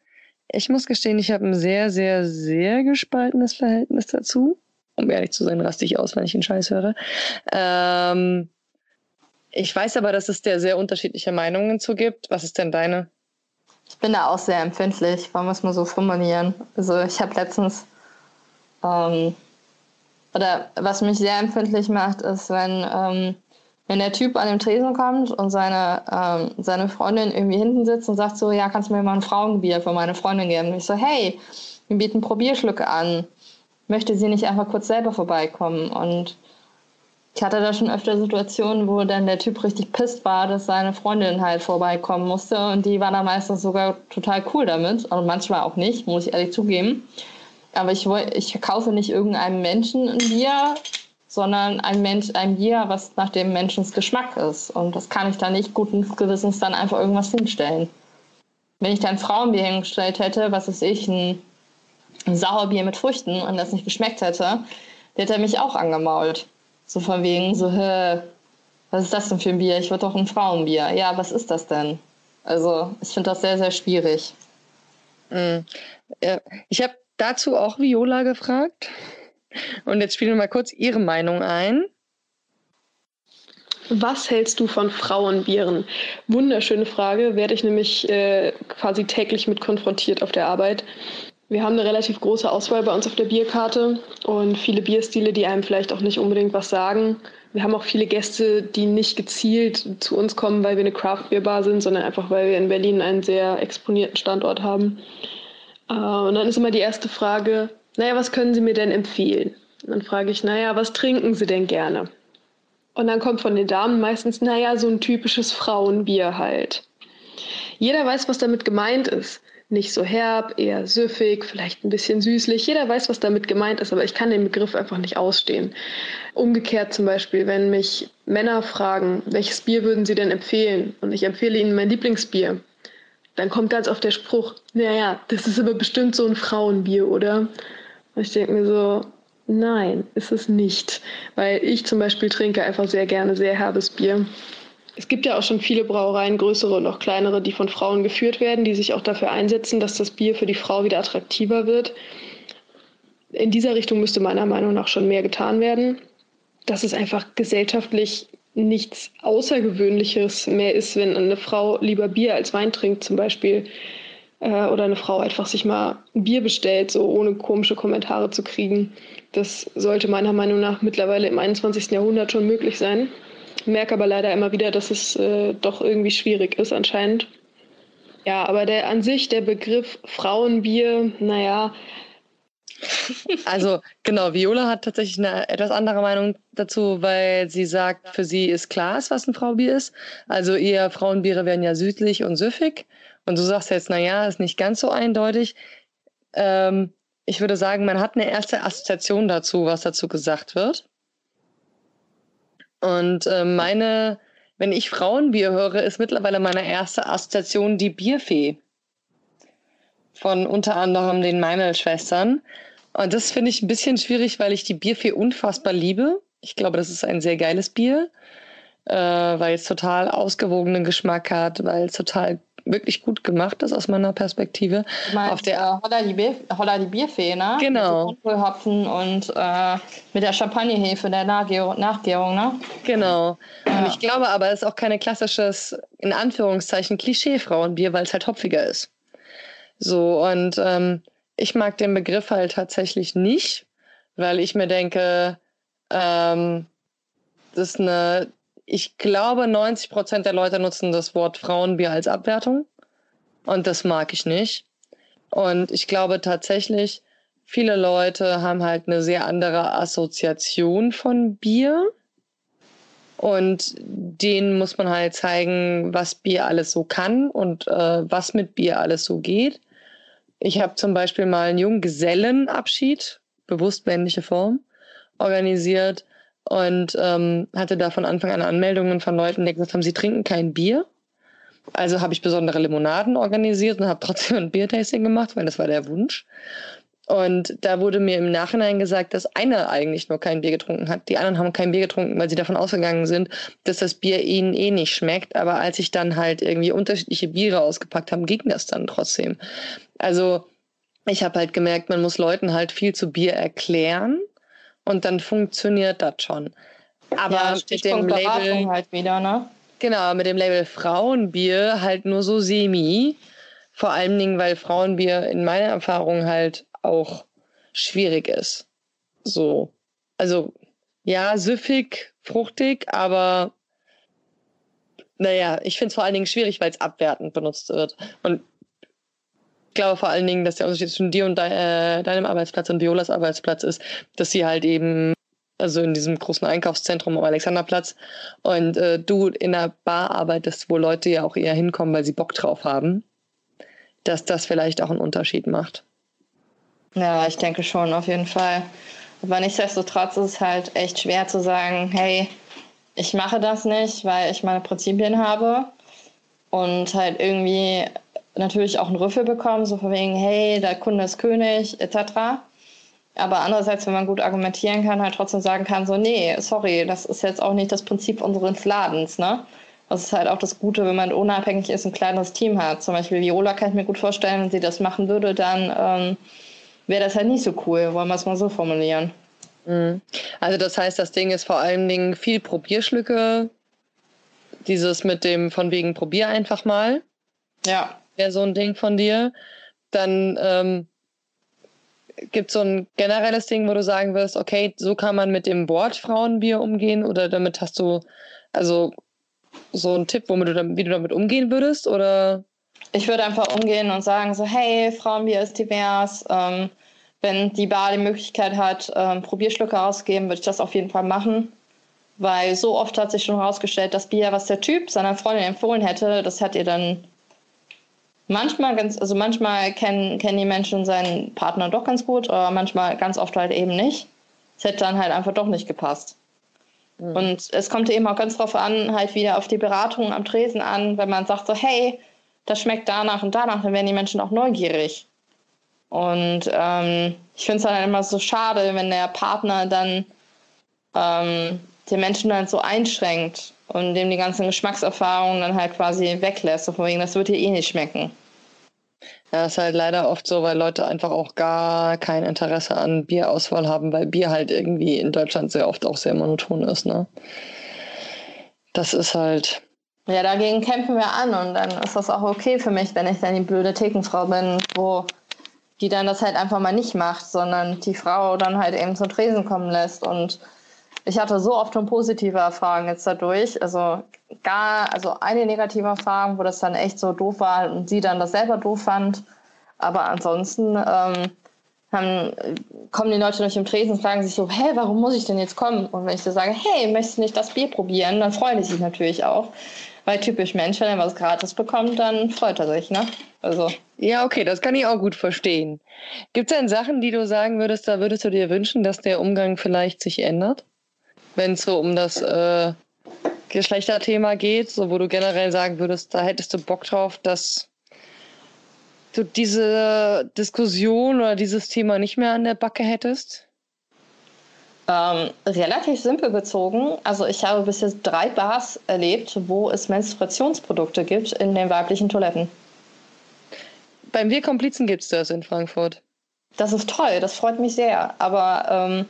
ich muss gestehen, ich habe ein sehr, sehr, sehr gespaltenes Verhältnis dazu. Um ehrlich zu sein, raste ich aus, wenn ich den Scheiß höre. Ähm, ich weiß aber, dass es da sehr unterschiedliche Meinungen zu gibt. Was ist denn deine? Ich bin da auch sehr empfindlich, wollen wir es mal so formulieren. Also ich habe letztens, ähm, oder was mich sehr empfindlich macht, ist, wenn ähm, wenn der Typ an den Tresen kommt und seine, ähm, seine Freundin irgendwie hinten sitzt und sagt so, ja, kannst du mir mal ein Frauenbier für meine Freundin geben? Und ich so, hey, wir bieten Probierschlücke an. Möchte sie nicht einfach kurz selber vorbeikommen? Und ich hatte da schon öfter Situationen, wo dann der Typ richtig pisst war, dass seine Freundin halt vorbeikommen musste. Und die war dann meistens sogar total cool damit. Und manchmal auch nicht, muss ich ehrlich zugeben. Aber ich, ich kaufe nicht irgendeinem Menschen ein Bier, sondern ein Mensch, ein Bier, was nach dem Menschens Geschmack ist. Und das kann ich da nicht guten Gewissens dann einfach irgendwas hinstellen. Wenn ich dann Frauenbier hingestellt hätte, was ist ich, ein, ein Sauerbier mit Früchten und das nicht geschmeckt hätte, der hätte mich auch angemault. So von wegen, so, hä, was ist das denn für ein Bier? Ich würde doch ein Frauenbier. Ja, was ist das denn? Also, ich finde das sehr, sehr schwierig. Mhm. Ich habe dazu auch Viola gefragt. Und jetzt spielen wir mal kurz Ihre Meinung ein. Was hältst du von Frauenbieren? Wunderschöne Frage, werde ich nämlich äh, quasi täglich mit konfrontiert auf der Arbeit. Wir haben eine relativ große Auswahl bei uns auf der Bierkarte und viele Bierstile, die einem vielleicht auch nicht unbedingt was sagen. Wir haben auch viele Gäste, die nicht gezielt zu uns kommen, weil wir eine Craft-Bier-Bar sind, sondern einfach, weil wir in Berlin einen sehr exponierten Standort haben. Äh, und dann ist immer die erste Frage, naja, was können Sie mir denn empfehlen? Und dann frage ich, naja, was trinken Sie denn gerne? Und dann kommt von den Damen meistens, naja, so ein typisches Frauenbier halt. Jeder weiß, was damit gemeint ist. Nicht so herb, eher süffig, vielleicht ein bisschen süßlich. Jeder weiß, was damit gemeint ist, aber ich kann den Begriff einfach nicht ausstehen. Umgekehrt zum Beispiel, wenn mich Männer fragen, welches Bier würden sie denn empfehlen? Und ich empfehle ihnen mein Lieblingsbier. Dann kommt ganz oft der Spruch, naja, das ist aber bestimmt so ein Frauenbier, oder? Und ich denke mir so, nein, ist es nicht. Weil ich zum Beispiel trinke einfach sehr gerne sehr herbes Bier. Es gibt ja auch schon viele Brauereien, größere und auch kleinere, die von Frauen geführt werden, die sich auch dafür einsetzen, dass das Bier für die Frau wieder attraktiver wird. In dieser Richtung müsste meiner Meinung nach schon mehr getan werden. Dass es einfach gesellschaftlich nichts Außergewöhnliches mehr ist, wenn eine Frau lieber Bier als Wein trinkt, zum Beispiel äh, oder eine Frau einfach sich mal ein Bier bestellt, so ohne komische Kommentare zu kriegen. Das sollte meiner Meinung nach mittlerweile im 21. Jahrhundert schon möglich sein. Merke aber leider immer wieder, dass es äh, doch irgendwie schwierig ist anscheinend. Ja, aber der an sich, der Begriff Frauenbier, naja. Also genau, Viola hat tatsächlich eine etwas andere Meinung dazu, weil sie sagt, für sie ist klar, was ein Frauenbier ist. Also eher Frauenbiere werden ja südlich und süffig. Und du sagst jetzt, naja, ist nicht ganz so eindeutig. Ähm, ich würde sagen, man hat eine erste Assoziation dazu, was dazu gesagt wird. Und äh, meine, wenn ich Frauenbier höre, ist mittlerweile meine erste Assoziation die Bierfee. Von unter anderem den Meinl-Schwestern. Und das finde ich ein bisschen schwierig, weil ich die Bierfee unfassbar liebe. Ich glaube, das ist ein sehr geiles Bier, äh, weil es total ausgewogenen Geschmack hat, weil es total wirklich gut gemacht ist aus meiner Perspektive. Meinst, Auf der äh, Holla, die Bier, Holla die Bierfee, ne? Genau. Mit dem Hopfen und äh, mit der Champagnerhefe der Nachgärung, Nachgärung ne? Genau. Ja. Und ich glaube aber, es ist auch kein klassisches, in Anführungszeichen, Klischee-Frauenbier, weil es halt hopfiger ist. So, und ähm, ich mag den Begriff halt tatsächlich nicht, weil ich mir denke, ähm, das ist eine, ich glaube, 90 Prozent der Leute nutzen das Wort Frauenbier als Abwertung. Und das mag ich nicht. Und ich glaube tatsächlich, viele Leute haben halt eine sehr andere Assoziation von Bier. Und denen muss man halt zeigen, was Bier alles so kann und äh, was mit Bier alles so geht. Ich habe zum Beispiel mal einen Junggesellenabschied, bewusst männliche Form, organisiert und ähm, hatte da von Anfang an Anmeldungen von Leuten, die gesagt haben, sie trinken kein Bier. Also habe ich besondere Limonaden organisiert und habe trotzdem ein Biertasting gemacht, weil das war der Wunsch. Und da wurde mir im Nachhinein gesagt, dass einer eigentlich nur kein Bier getrunken hat. Die anderen haben kein Bier getrunken, weil sie davon ausgegangen sind, dass das Bier ihnen eh nicht schmeckt. Aber als ich dann halt irgendwie unterschiedliche Biere ausgepackt habe, ging das dann trotzdem. Also ich habe halt gemerkt, man muss Leuten halt viel zu Bier erklären und dann funktioniert das schon. Aber ja, mit dem Label, halt wieder, ne? genau, mit dem Label Frauenbier halt nur so semi. Vor allen Dingen, weil Frauenbier in meiner Erfahrung halt auch schwierig ist. So. Also, ja, süffig, fruchtig, aber naja, ich finde es vor allen Dingen schwierig, weil es abwertend benutzt wird. Und ich glaube vor allen Dingen, dass der Unterschied zwischen dir und de äh, deinem Arbeitsplatz und Violas Arbeitsplatz ist, dass sie halt eben, also in diesem großen Einkaufszentrum am Alexanderplatz und äh, du in einer Bar arbeitest, wo Leute ja auch eher hinkommen, weil sie Bock drauf haben, dass das vielleicht auch einen Unterschied macht. Ja, ich denke schon, auf jeden Fall. Aber nichtsdestotrotz ist es halt echt schwer zu sagen, hey, ich mache das nicht, weil ich meine Prinzipien habe und halt irgendwie natürlich auch einen Rüffel bekommen, so von wegen, hey, der Kunde ist König, etc. Aber andererseits, wenn man gut argumentieren kann, halt trotzdem sagen kann, so, nee, sorry, das ist jetzt auch nicht das Prinzip unseres Ladens, ne? Das ist halt auch das Gute, wenn man unabhängig ist, ein kleines Team hat. Zum Beispiel Viola kann ich mir gut vorstellen, wenn sie das machen würde, dann ähm, wäre das halt nicht so cool, wollen wir es mal so formulieren. Mhm. Also das heißt, das Ding ist vor allen Dingen viel Probierschlücke. Dieses mit dem von wegen probier einfach mal. Ja. Wäre so ein Ding von dir. Dann ähm, gibt es so ein generelles Ding, wo du sagen wirst, okay, so kann man mit dem Wort Frauenbier umgehen oder damit hast du also so einen Tipp, womit du dann, wie du damit umgehen würdest oder? Ich würde einfach umgehen und sagen so, hey, Frauenbier ist divers. Ähm, wenn die Bar die Möglichkeit hat, ähm, Probierschlücke auszugeben, würde ich das auf jeden Fall machen. Weil so oft hat sich schon herausgestellt, das Bier, was der Typ seiner Freundin empfohlen hätte, das hat ihr dann manchmal ganz, also manchmal kennen, kennen die Menschen seinen Partner doch ganz gut, aber manchmal ganz oft halt eben nicht. Es hätte dann halt einfach doch nicht gepasst. Mhm. Und es kommt eben auch ganz drauf an, halt wieder auf die Beratung am Tresen an, wenn man sagt so, hey, das schmeckt danach und danach, dann werden die Menschen auch neugierig. Und ähm, ich finde es dann halt immer so schade, wenn der Partner dann ähm, den Menschen dann so einschränkt und dem die ganzen Geschmackserfahrungen dann halt quasi weglässt. So von wegen, das wird dir eh nicht schmecken. Ja, ist halt leider oft so, weil Leute einfach auch gar kein Interesse an Bierauswahl haben, weil Bier halt irgendwie in Deutschland sehr oft auch sehr monoton ist, ne? Das ist halt. Ja, dagegen kämpfen wir an und dann ist das auch okay für mich, wenn ich dann die blöde Thekenfrau bin, wo die dann das halt einfach mal nicht macht, sondern die Frau dann halt eben zum Tresen kommen lässt. Und ich hatte so oft schon positive Erfahrungen jetzt dadurch. Also gar, also eine negative Erfahrung, wo das dann echt so doof war und sie dann das selber doof fand. Aber ansonsten ähm, haben, kommen die Leute durch den Tresen und fragen sich so, hä, warum muss ich denn jetzt kommen? Und wenn ich so sage, hey, möchtest du nicht das Bier probieren, dann freuen die sich natürlich auch. Weil typisch Mensch, wenn er was gratis bekommt, dann freut er sich, ne? Also. Ja, okay, das kann ich auch gut verstehen. Gibt es denn Sachen, die du sagen würdest, da würdest du dir wünschen, dass der Umgang vielleicht sich ändert? Wenn es so um das äh, Geschlechterthema geht, so wo du generell sagen würdest, da hättest du Bock drauf, dass du diese Diskussion oder dieses Thema nicht mehr an der Backe hättest? Ähm, relativ simpel bezogen. Also ich habe bis jetzt drei Bars erlebt, wo es Menstruationsprodukte gibt in den weiblichen Toiletten. beim Wir Komplizen gibt es das in Frankfurt. Das ist toll, das freut mich sehr. Aber ähm,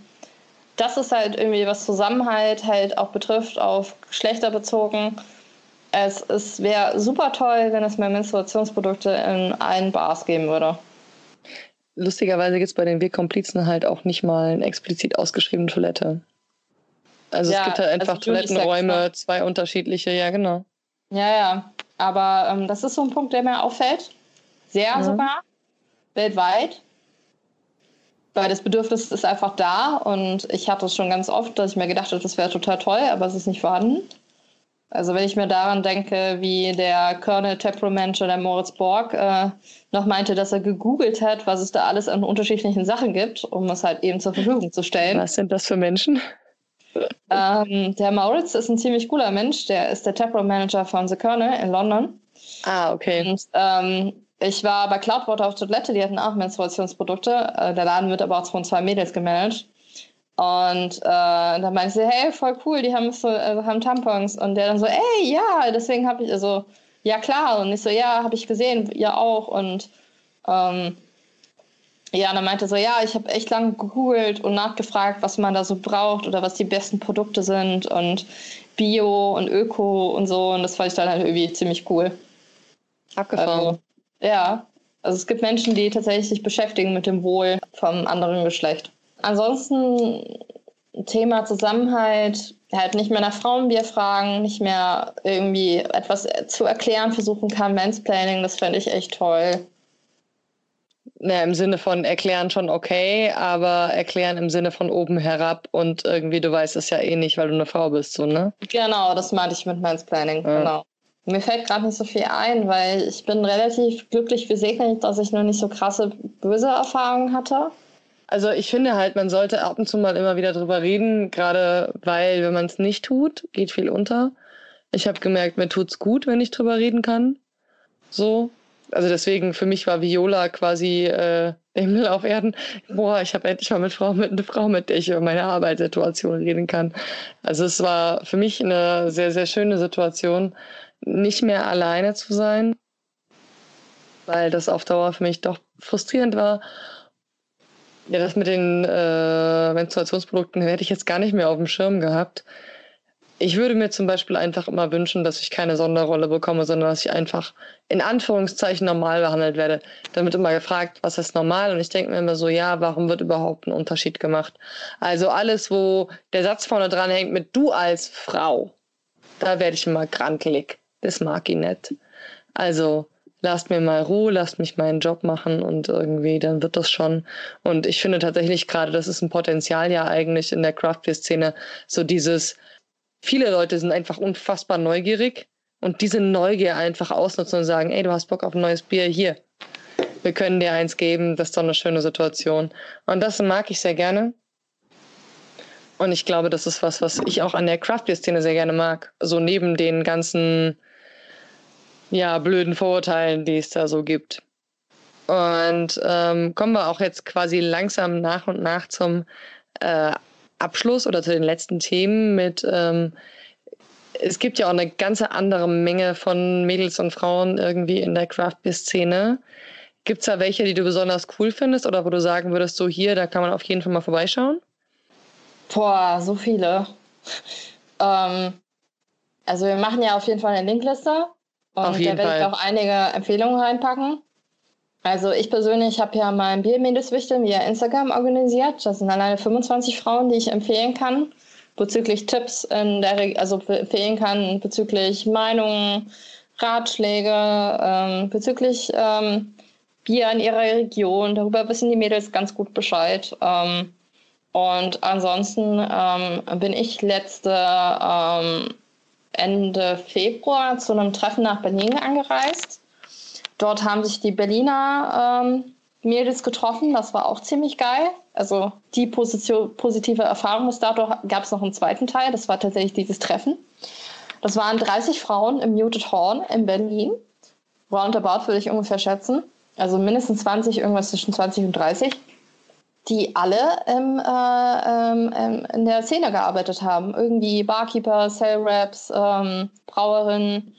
das ist halt irgendwie, was Zusammenhalt halt auch betrifft, auf Geschlechter bezogen. Es, es wäre super toll, wenn es mehr Menstruationsprodukte in allen Bars geben würde. Lustigerweise gibt es bei den Wir-Komplizen halt auch nicht mal eine explizit ausgeschriebene Toilette. Also ja, es gibt halt einfach also Toilettenräume, ne? zwei unterschiedliche, ja genau. Ja, ja. Aber ähm, das ist so ein Punkt, der mir auffällt. Sehr mhm. sogar. Weltweit. Weil das Bedürfnis ist einfach da und ich hatte es schon ganz oft, dass ich mir gedacht habe, das wäre total toll, aber es ist nicht vorhanden. Also wenn ich mir daran denke, wie der Colonel Temperamental, der Moritz Borg, äh, noch meinte, dass er gegoogelt hat, was es da alles an unterschiedlichen Sachen gibt, um es halt eben zur Verfügung zu stellen. Was sind das für Menschen? Ähm, der Moritz ist ein ziemlich cooler Mensch. Der ist der Taproom Manager von The Colonel in London. Ah, okay. Und, ähm, ich war bei Cloudwater auf Toilette, die hatten auch Menstruationsprodukte. Äh, der Laden wird aber auch von zwei Mädels gemanagt. Und äh, dann meinte sie, hey, voll cool, die haben, so, äh, haben Tampons. Und der dann so, ey, ja, deswegen habe ich, also, ja klar. Und ich so, ja, habe ich gesehen, ihr auch. Und ähm, ja, und dann meinte so, ja, ich habe echt lange gegoogelt und nachgefragt, was man da so braucht oder was die besten Produkte sind und Bio und Öko und so. Und das fand ich dann halt irgendwie ziemlich cool. Abgefahren. Also, ja, also es gibt Menschen, die tatsächlich sich beschäftigen mit dem Wohl vom anderen Geschlecht. Ansonsten Thema Zusammenhalt, halt nicht mehr nach Frauenbier fragen, nicht mehr irgendwie etwas zu erklären versuchen kann, Mansplaining, das fände ich echt toll. Ja, im Sinne von erklären schon okay, aber erklären im Sinne von oben herab und irgendwie, du weißt es ja eh nicht, weil du eine Frau bist, so, ne? Genau, das meinte ich mit Mansplaining, ja. genau. Mir fällt gerade nicht so viel ein, weil ich bin relativ glücklich gesegnet, dass ich noch nicht so krasse böse Erfahrungen hatte. Also ich finde halt, man sollte ab und zu mal immer wieder drüber reden, gerade weil, wenn man es nicht tut, geht viel unter. Ich habe gemerkt, mir tut's gut, wenn ich drüber reden kann. So. Also deswegen, für mich war Viola quasi äh, Himmel auf Erden. Boah, ich habe endlich mal mit Frau, mit eine Frau, mit der ich über meine Arbeitssituation reden kann. Also es war für mich eine sehr, sehr schöne Situation, nicht mehr alleine zu sein, weil das auf Dauer für mich doch frustrierend war ja, das mit den äh, Menstruationsprodukten hätte ich jetzt gar nicht mehr auf dem Schirm gehabt. Ich würde mir zum Beispiel einfach immer wünschen, dass ich keine Sonderrolle bekomme, sondern dass ich einfach in Anführungszeichen normal behandelt werde. Dann wird immer gefragt, was ist normal? Und ich denke mir immer so, ja, warum wird überhaupt ein Unterschied gemacht? Also alles, wo der Satz vorne dran hängt mit du als Frau, da werde ich immer krankelig. Das mag ich nicht. Also lasst mir mal Ruhe, lasst mich meinen Job machen und irgendwie, dann wird das schon. Und ich finde tatsächlich gerade, das ist ein Potenzial ja eigentlich in der Craft Beer Szene, so dieses, viele Leute sind einfach unfassbar neugierig und diese Neugier einfach ausnutzen und sagen, ey, du hast Bock auf ein neues Bier, hier, wir können dir eins geben, das ist doch eine schöne Situation. Und das mag ich sehr gerne. Und ich glaube, das ist was, was ich auch an der Craft Beer Szene sehr gerne mag. So neben den ganzen ja, blöden Vorurteilen, die es da so gibt. Und ähm, kommen wir auch jetzt quasi langsam nach und nach zum äh, Abschluss oder zu den letzten Themen mit ähm, es gibt ja auch eine ganze andere Menge von Mädels und Frauen irgendwie in der Craft Beer Szene. Gibt es da welche, die du besonders cool findest oder wo du sagen würdest, so hier, da kann man auf jeden Fall mal vorbeischauen? Boah, so viele. ähm, also wir machen ja auf jeden Fall eine Linkliste und da werde ich auch einige Empfehlungen reinpacken. Also ich persönlich habe ja mein Biermädelswichteln via Instagram organisiert. Das sind alleine 25 Frauen, die ich empfehlen kann bezüglich Tipps in der Re also empfehlen kann bezüglich Meinungen, Ratschläge, ähm, bezüglich ähm, Bier in ihrer Region. Darüber wissen die Mädels ganz gut Bescheid. Ähm, und ansonsten ähm, bin ich letzte ähm, Ende Februar zu einem Treffen nach Berlin angereist. Dort haben sich die Berliner ähm, Mädels getroffen. Das war auch ziemlich geil. Also die Position, positive Erfahrung bis dato gab es noch einen zweiten Teil. Das war tatsächlich dieses Treffen. Das waren 30 Frauen im Muted Horn in Berlin. Roundabout würde ich ungefähr schätzen. Also mindestens 20, irgendwas zwischen 20 und 30 die alle im, äh, ähm, ähm, in der Szene gearbeitet haben. Irgendwie Barkeeper, Sale Reps, ähm, Brauerinnen,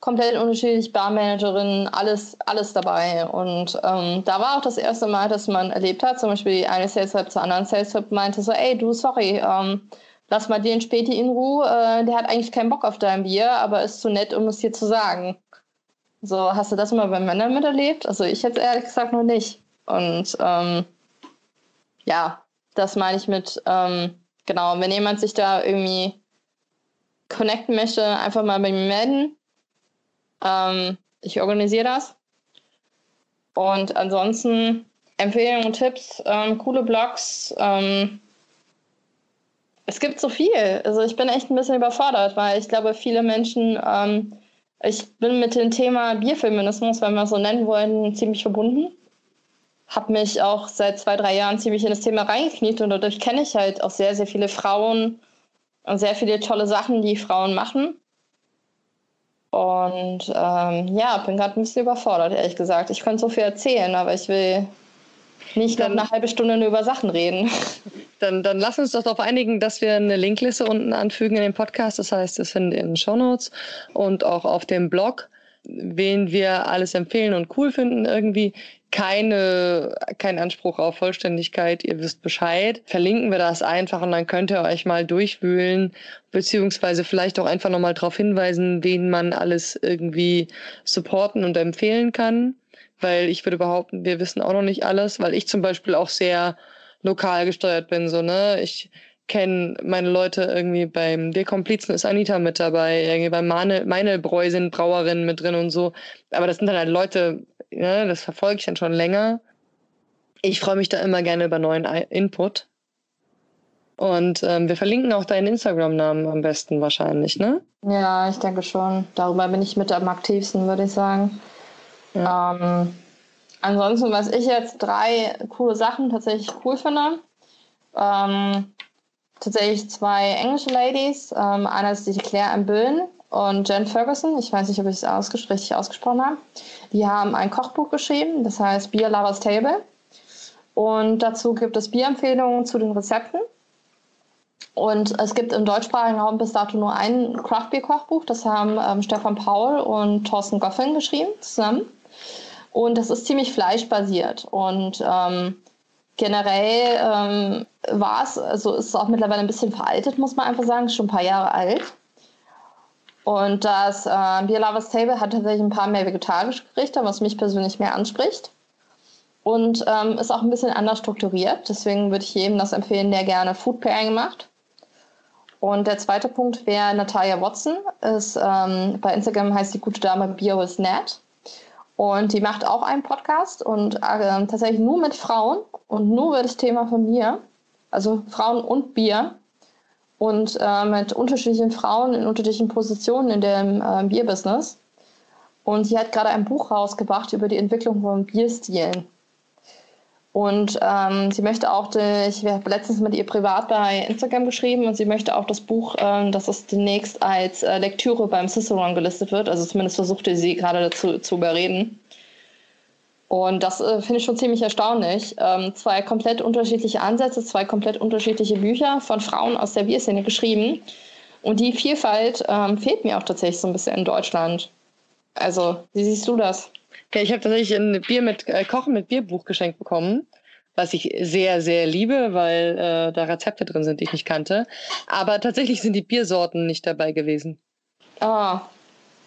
komplett unterschiedlich, Barmanagerin, alles, alles dabei. Und ähm, da war auch das erste Mal, dass man erlebt hat, zum Beispiel eine Sales Rep zur anderen Sales Rep meinte so, ey, du, sorry, ähm, lass mal den Späti in Ruhe, äh, der hat eigentlich keinen Bock auf dein Bier, aber ist zu nett, um es dir zu sagen. So, hast du das mal bei Männern miterlebt? Also ich jetzt ehrlich gesagt noch nicht. Und ähm, ja, das meine ich mit, ähm, genau, wenn jemand sich da irgendwie connecten möchte, einfach mal bei mir melden. Ähm, ich organisiere das. Und ansonsten Empfehlungen Tipps, ähm, coole Blogs. Ähm, es gibt so viel. Also ich bin echt ein bisschen überfordert, weil ich glaube, viele Menschen, ähm, ich bin mit dem Thema Bierfeminismus, wenn wir es so nennen wollen, ziemlich verbunden. Habe mich auch seit zwei, drei Jahren ziemlich in das Thema reingekniet und dadurch kenne ich halt auch sehr, sehr viele Frauen und sehr viele tolle Sachen, die Frauen machen. Und ähm, ja, bin gerade ein bisschen überfordert, ehrlich gesagt. Ich könnte so viel erzählen, aber ich will nicht dann, eine halbe Stunde nur über Sachen reden. Dann, dann lass uns doch darauf einigen, dass wir eine Linkliste unten anfügen in den Podcast. Das heißt, das findet ihr in den Show Notes und auch auf dem Blog, wen wir alles empfehlen und cool finden irgendwie keine, kein Anspruch auf Vollständigkeit, ihr wisst Bescheid. Verlinken wir das einfach und dann könnt ihr euch mal durchwühlen, beziehungsweise vielleicht auch einfach nochmal darauf hinweisen, wen man alles irgendwie supporten und empfehlen kann. Weil ich würde behaupten, wir wissen auch noch nicht alles, weil ich zum Beispiel auch sehr lokal gesteuert bin. So, ne? Ich kenne meine Leute irgendwie beim Der Komplizen ist Anita mit dabei, irgendwie bei Meinelbräu sind Brauerinnen mit drin und so. Aber das sind dann halt Leute, ne, das verfolge ich dann schon länger. Ich freue mich da immer gerne über neuen Input. Und ähm, wir verlinken auch deinen Instagram-Namen am besten wahrscheinlich, ne? Ja, ich denke schon. Darüber bin ich mit am aktivsten, würde ich sagen. Ja. Ähm, ansonsten, was ich jetzt drei coole Sachen tatsächlich cool finde. Ähm, tatsächlich zwei englische Ladies. Ähm, eine ist die Claire Ambüllen und Jen Ferguson. Ich weiß nicht, ob ich es richtig ausgesprochen habe. Die haben ein Kochbuch geschrieben, das heißt Beer Lovers Table. Und dazu gibt es Bierempfehlungen zu den Rezepten. Und es gibt im deutschsprachigen Raum bis dato nur ein Craft Beer Kochbuch. Das haben ähm, Stefan Paul und Thorsten Goffin geschrieben zusammen. Und das ist ziemlich fleischbasiert. Und ähm, generell ähm, war es, also ist es auch mittlerweile ein bisschen veraltet, muss man einfach sagen, schon ein paar Jahre alt. Und das äh, Beer Lovers Table hat tatsächlich ein paar mehr vegetarische Gerichte, was mich persönlich mehr anspricht. Und ähm, ist auch ein bisschen anders strukturiert. Deswegen würde ich jedem das empfehlen, der gerne Food Pairing macht. Und der zweite Punkt wäre Natalia Watson. Ist, ähm, bei Instagram heißt die gute Dame Beer with Nat. Und die macht auch einen Podcast und äh, tatsächlich nur mit Frauen und nur über das Thema von Bier. Also Frauen und Bier. Und äh, mit unterschiedlichen Frauen in unterschiedlichen Positionen in dem äh, Bierbusiness. Und sie hat gerade ein Buch rausgebracht über die Entwicklung von Bierstilen. Und ähm, sie möchte auch, die, ich habe letztens mit ihr privat bei Instagram geschrieben und sie möchte auch das Buch, ähm, dass es demnächst als äh, Lektüre beim Cicerone gelistet wird. Also zumindest versuchte sie gerade dazu zu überreden. Und das äh, finde ich schon ziemlich erstaunlich. Ähm, zwei komplett unterschiedliche Ansätze, zwei komplett unterschiedliche Bücher von Frauen aus der Bierszene geschrieben. Und die Vielfalt ähm, fehlt mir auch tatsächlich so ein bisschen in Deutschland. Also, wie siehst du das? Okay, ich habe tatsächlich ein Bier mit äh, Kochen mit Bierbuch geschenkt bekommen, was ich sehr, sehr liebe, weil äh, da Rezepte drin sind, die ich nicht kannte. Aber tatsächlich sind die Biersorten nicht dabei gewesen. Ah.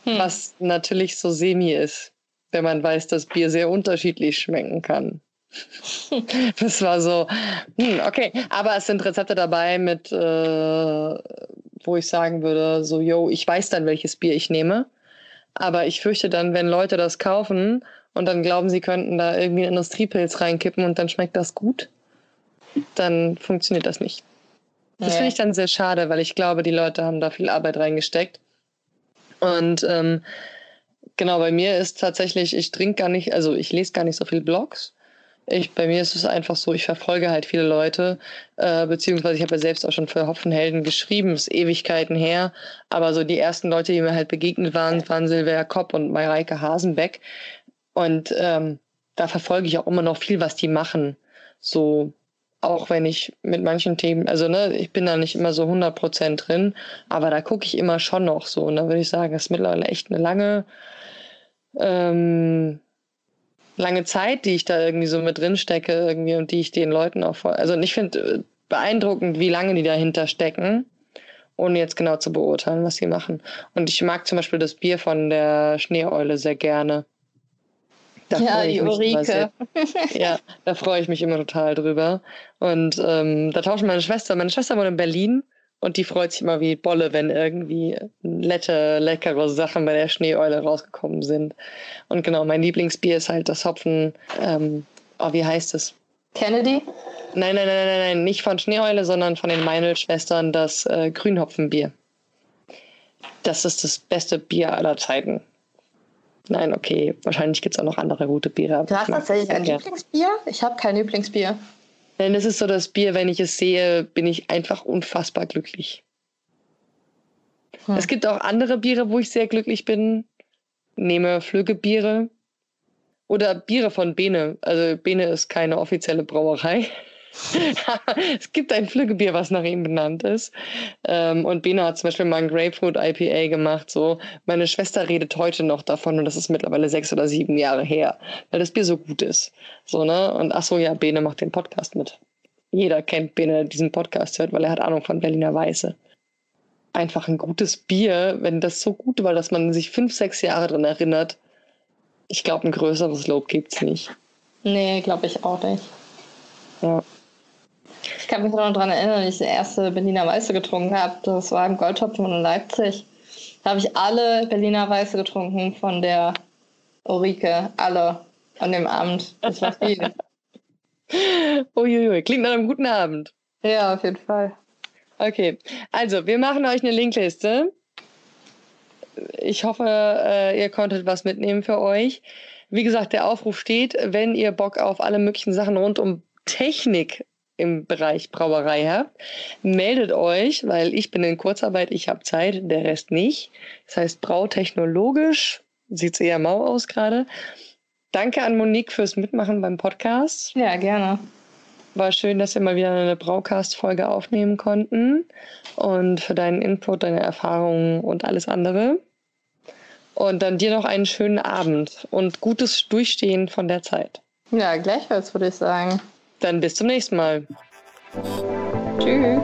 Hm. Was natürlich so semi ist, wenn man weiß, dass Bier sehr unterschiedlich schmecken kann. das war so, hm, okay. Aber es sind Rezepte dabei mit, äh, wo ich sagen würde, so, yo, ich weiß dann, welches Bier ich nehme. Aber ich fürchte dann, wenn Leute das kaufen und dann glauben, sie könnten da irgendwie einen Industriepilz reinkippen und dann schmeckt das gut, dann funktioniert das nicht. Das finde ich dann sehr schade, weil ich glaube, die Leute haben da viel Arbeit reingesteckt. Und ähm, genau, bei mir ist tatsächlich, ich trinke gar nicht, also ich lese gar nicht so viele Blogs. Ich, bei mir ist es einfach so, ich verfolge halt viele Leute, äh, beziehungsweise ich habe ja selbst auch schon für Hopfenhelden geschrieben, ist Ewigkeiten her. Aber so die ersten Leute, die mir halt begegnet waren, waren Silvia Kopp und Mareike Hasenbeck. Und ähm, da verfolge ich auch immer noch viel, was die machen. So auch wenn ich mit manchen Themen, also ne, ich bin da nicht immer so 100% drin, aber da gucke ich immer schon noch so. Und da würde ich sagen, das ist mittlerweile echt eine lange, ähm, lange Zeit, die ich da irgendwie so mit drin stecke irgendwie und die ich den Leuten auch vor. Also ich finde äh, beeindruckend, wie lange die dahinter stecken, ohne jetzt genau zu beurteilen, was sie machen. Und ich mag zum Beispiel das Bier von der Schneeeule sehr gerne. Da ja, die Ulrike. ja, da freue ich mich immer total drüber. Und ähm, da tauschen meine Schwester, meine Schwester wohnt in Berlin und die freut sich immer wie Bolle, wenn irgendwie nette, leckere Sachen bei der Schneeeule rausgekommen sind. Und genau, mein Lieblingsbier ist halt das Hopfen, ähm, oh, wie heißt es? Kennedy? Nein, nein, nein, nein, nein, nicht von Schneeeule, sondern von den Meinl-Schwestern das äh, Grünhopfenbier. Das ist das beste Bier aller Zeiten. Nein, okay, wahrscheinlich gibt es auch noch andere gute Biere. Du hast tatsächlich ein Lieblingsbier? Ich habe kein Lieblingsbier. Denn es ist so das Bier, wenn ich es sehe, bin ich einfach unfassbar glücklich. Hm. Es gibt auch andere Biere, wo ich sehr glücklich bin. Nehme Flüggebiere oder Biere von Bene. Also Bene ist keine offizielle Brauerei. es gibt ein Flüggebier, was nach ihm benannt ist. Ähm, und Bena hat zum Beispiel mal ein Grapefruit IPA gemacht. So, meine Schwester redet heute noch davon und das ist mittlerweile sechs oder sieben Jahre her, weil das Bier so gut ist. So, ne? Und ach so, ja, Bene macht den Podcast mit. Jeder kennt Bene, der diesen Podcast hört, weil er hat Ahnung von Berliner Weiße. Einfach ein gutes Bier, wenn das so gut war, dass man sich fünf, sechs Jahre dran erinnert. Ich glaube, ein größeres Lob gibt es nicht. Nee, glaube ich auch nicht. Ja. Ich kann mich noch daran erinnern, als ich die erste Berliner Weiße getrunken habe. Das war im Goldtopf in Leipzig. Da habe ich alle Berliner Weiße getrunken von der Ulrike. Alle an dem Abend. Das war viel. Uiuiui, klingt nach einem guten Abend. Ja, auf jeden Fall. Okay, also wir machen euch eine Linkliste. Ich hoffe, äh, ihr konntet was mitnehmen für euch. Wie gesagt, der Aufruf steht, wenn ihr Bock auf alle möglichen Sachen rund um Technik im Bereich Brauerei habt, meldet euch, weil ich bin in Kurzarbeit, ich habe Zeit, der Rest nicht. Das heißt, brautechnologisch sieht eher mau aus gerade. Danke an Monique fürs Mitmachen beim Podcast. Ja, gerne. War schön, dass wir mal wieder eine Braucast-Folge aufnehmen konnten und für deinen Input, deine Erfahrungen und alles andere. Und dann dir noch einen schönen Abend und gutes Durchstehen von der Zeit. Ja, gleichfalls würde ich sagen. Dann bis zum nächsten Mal. Tschüss.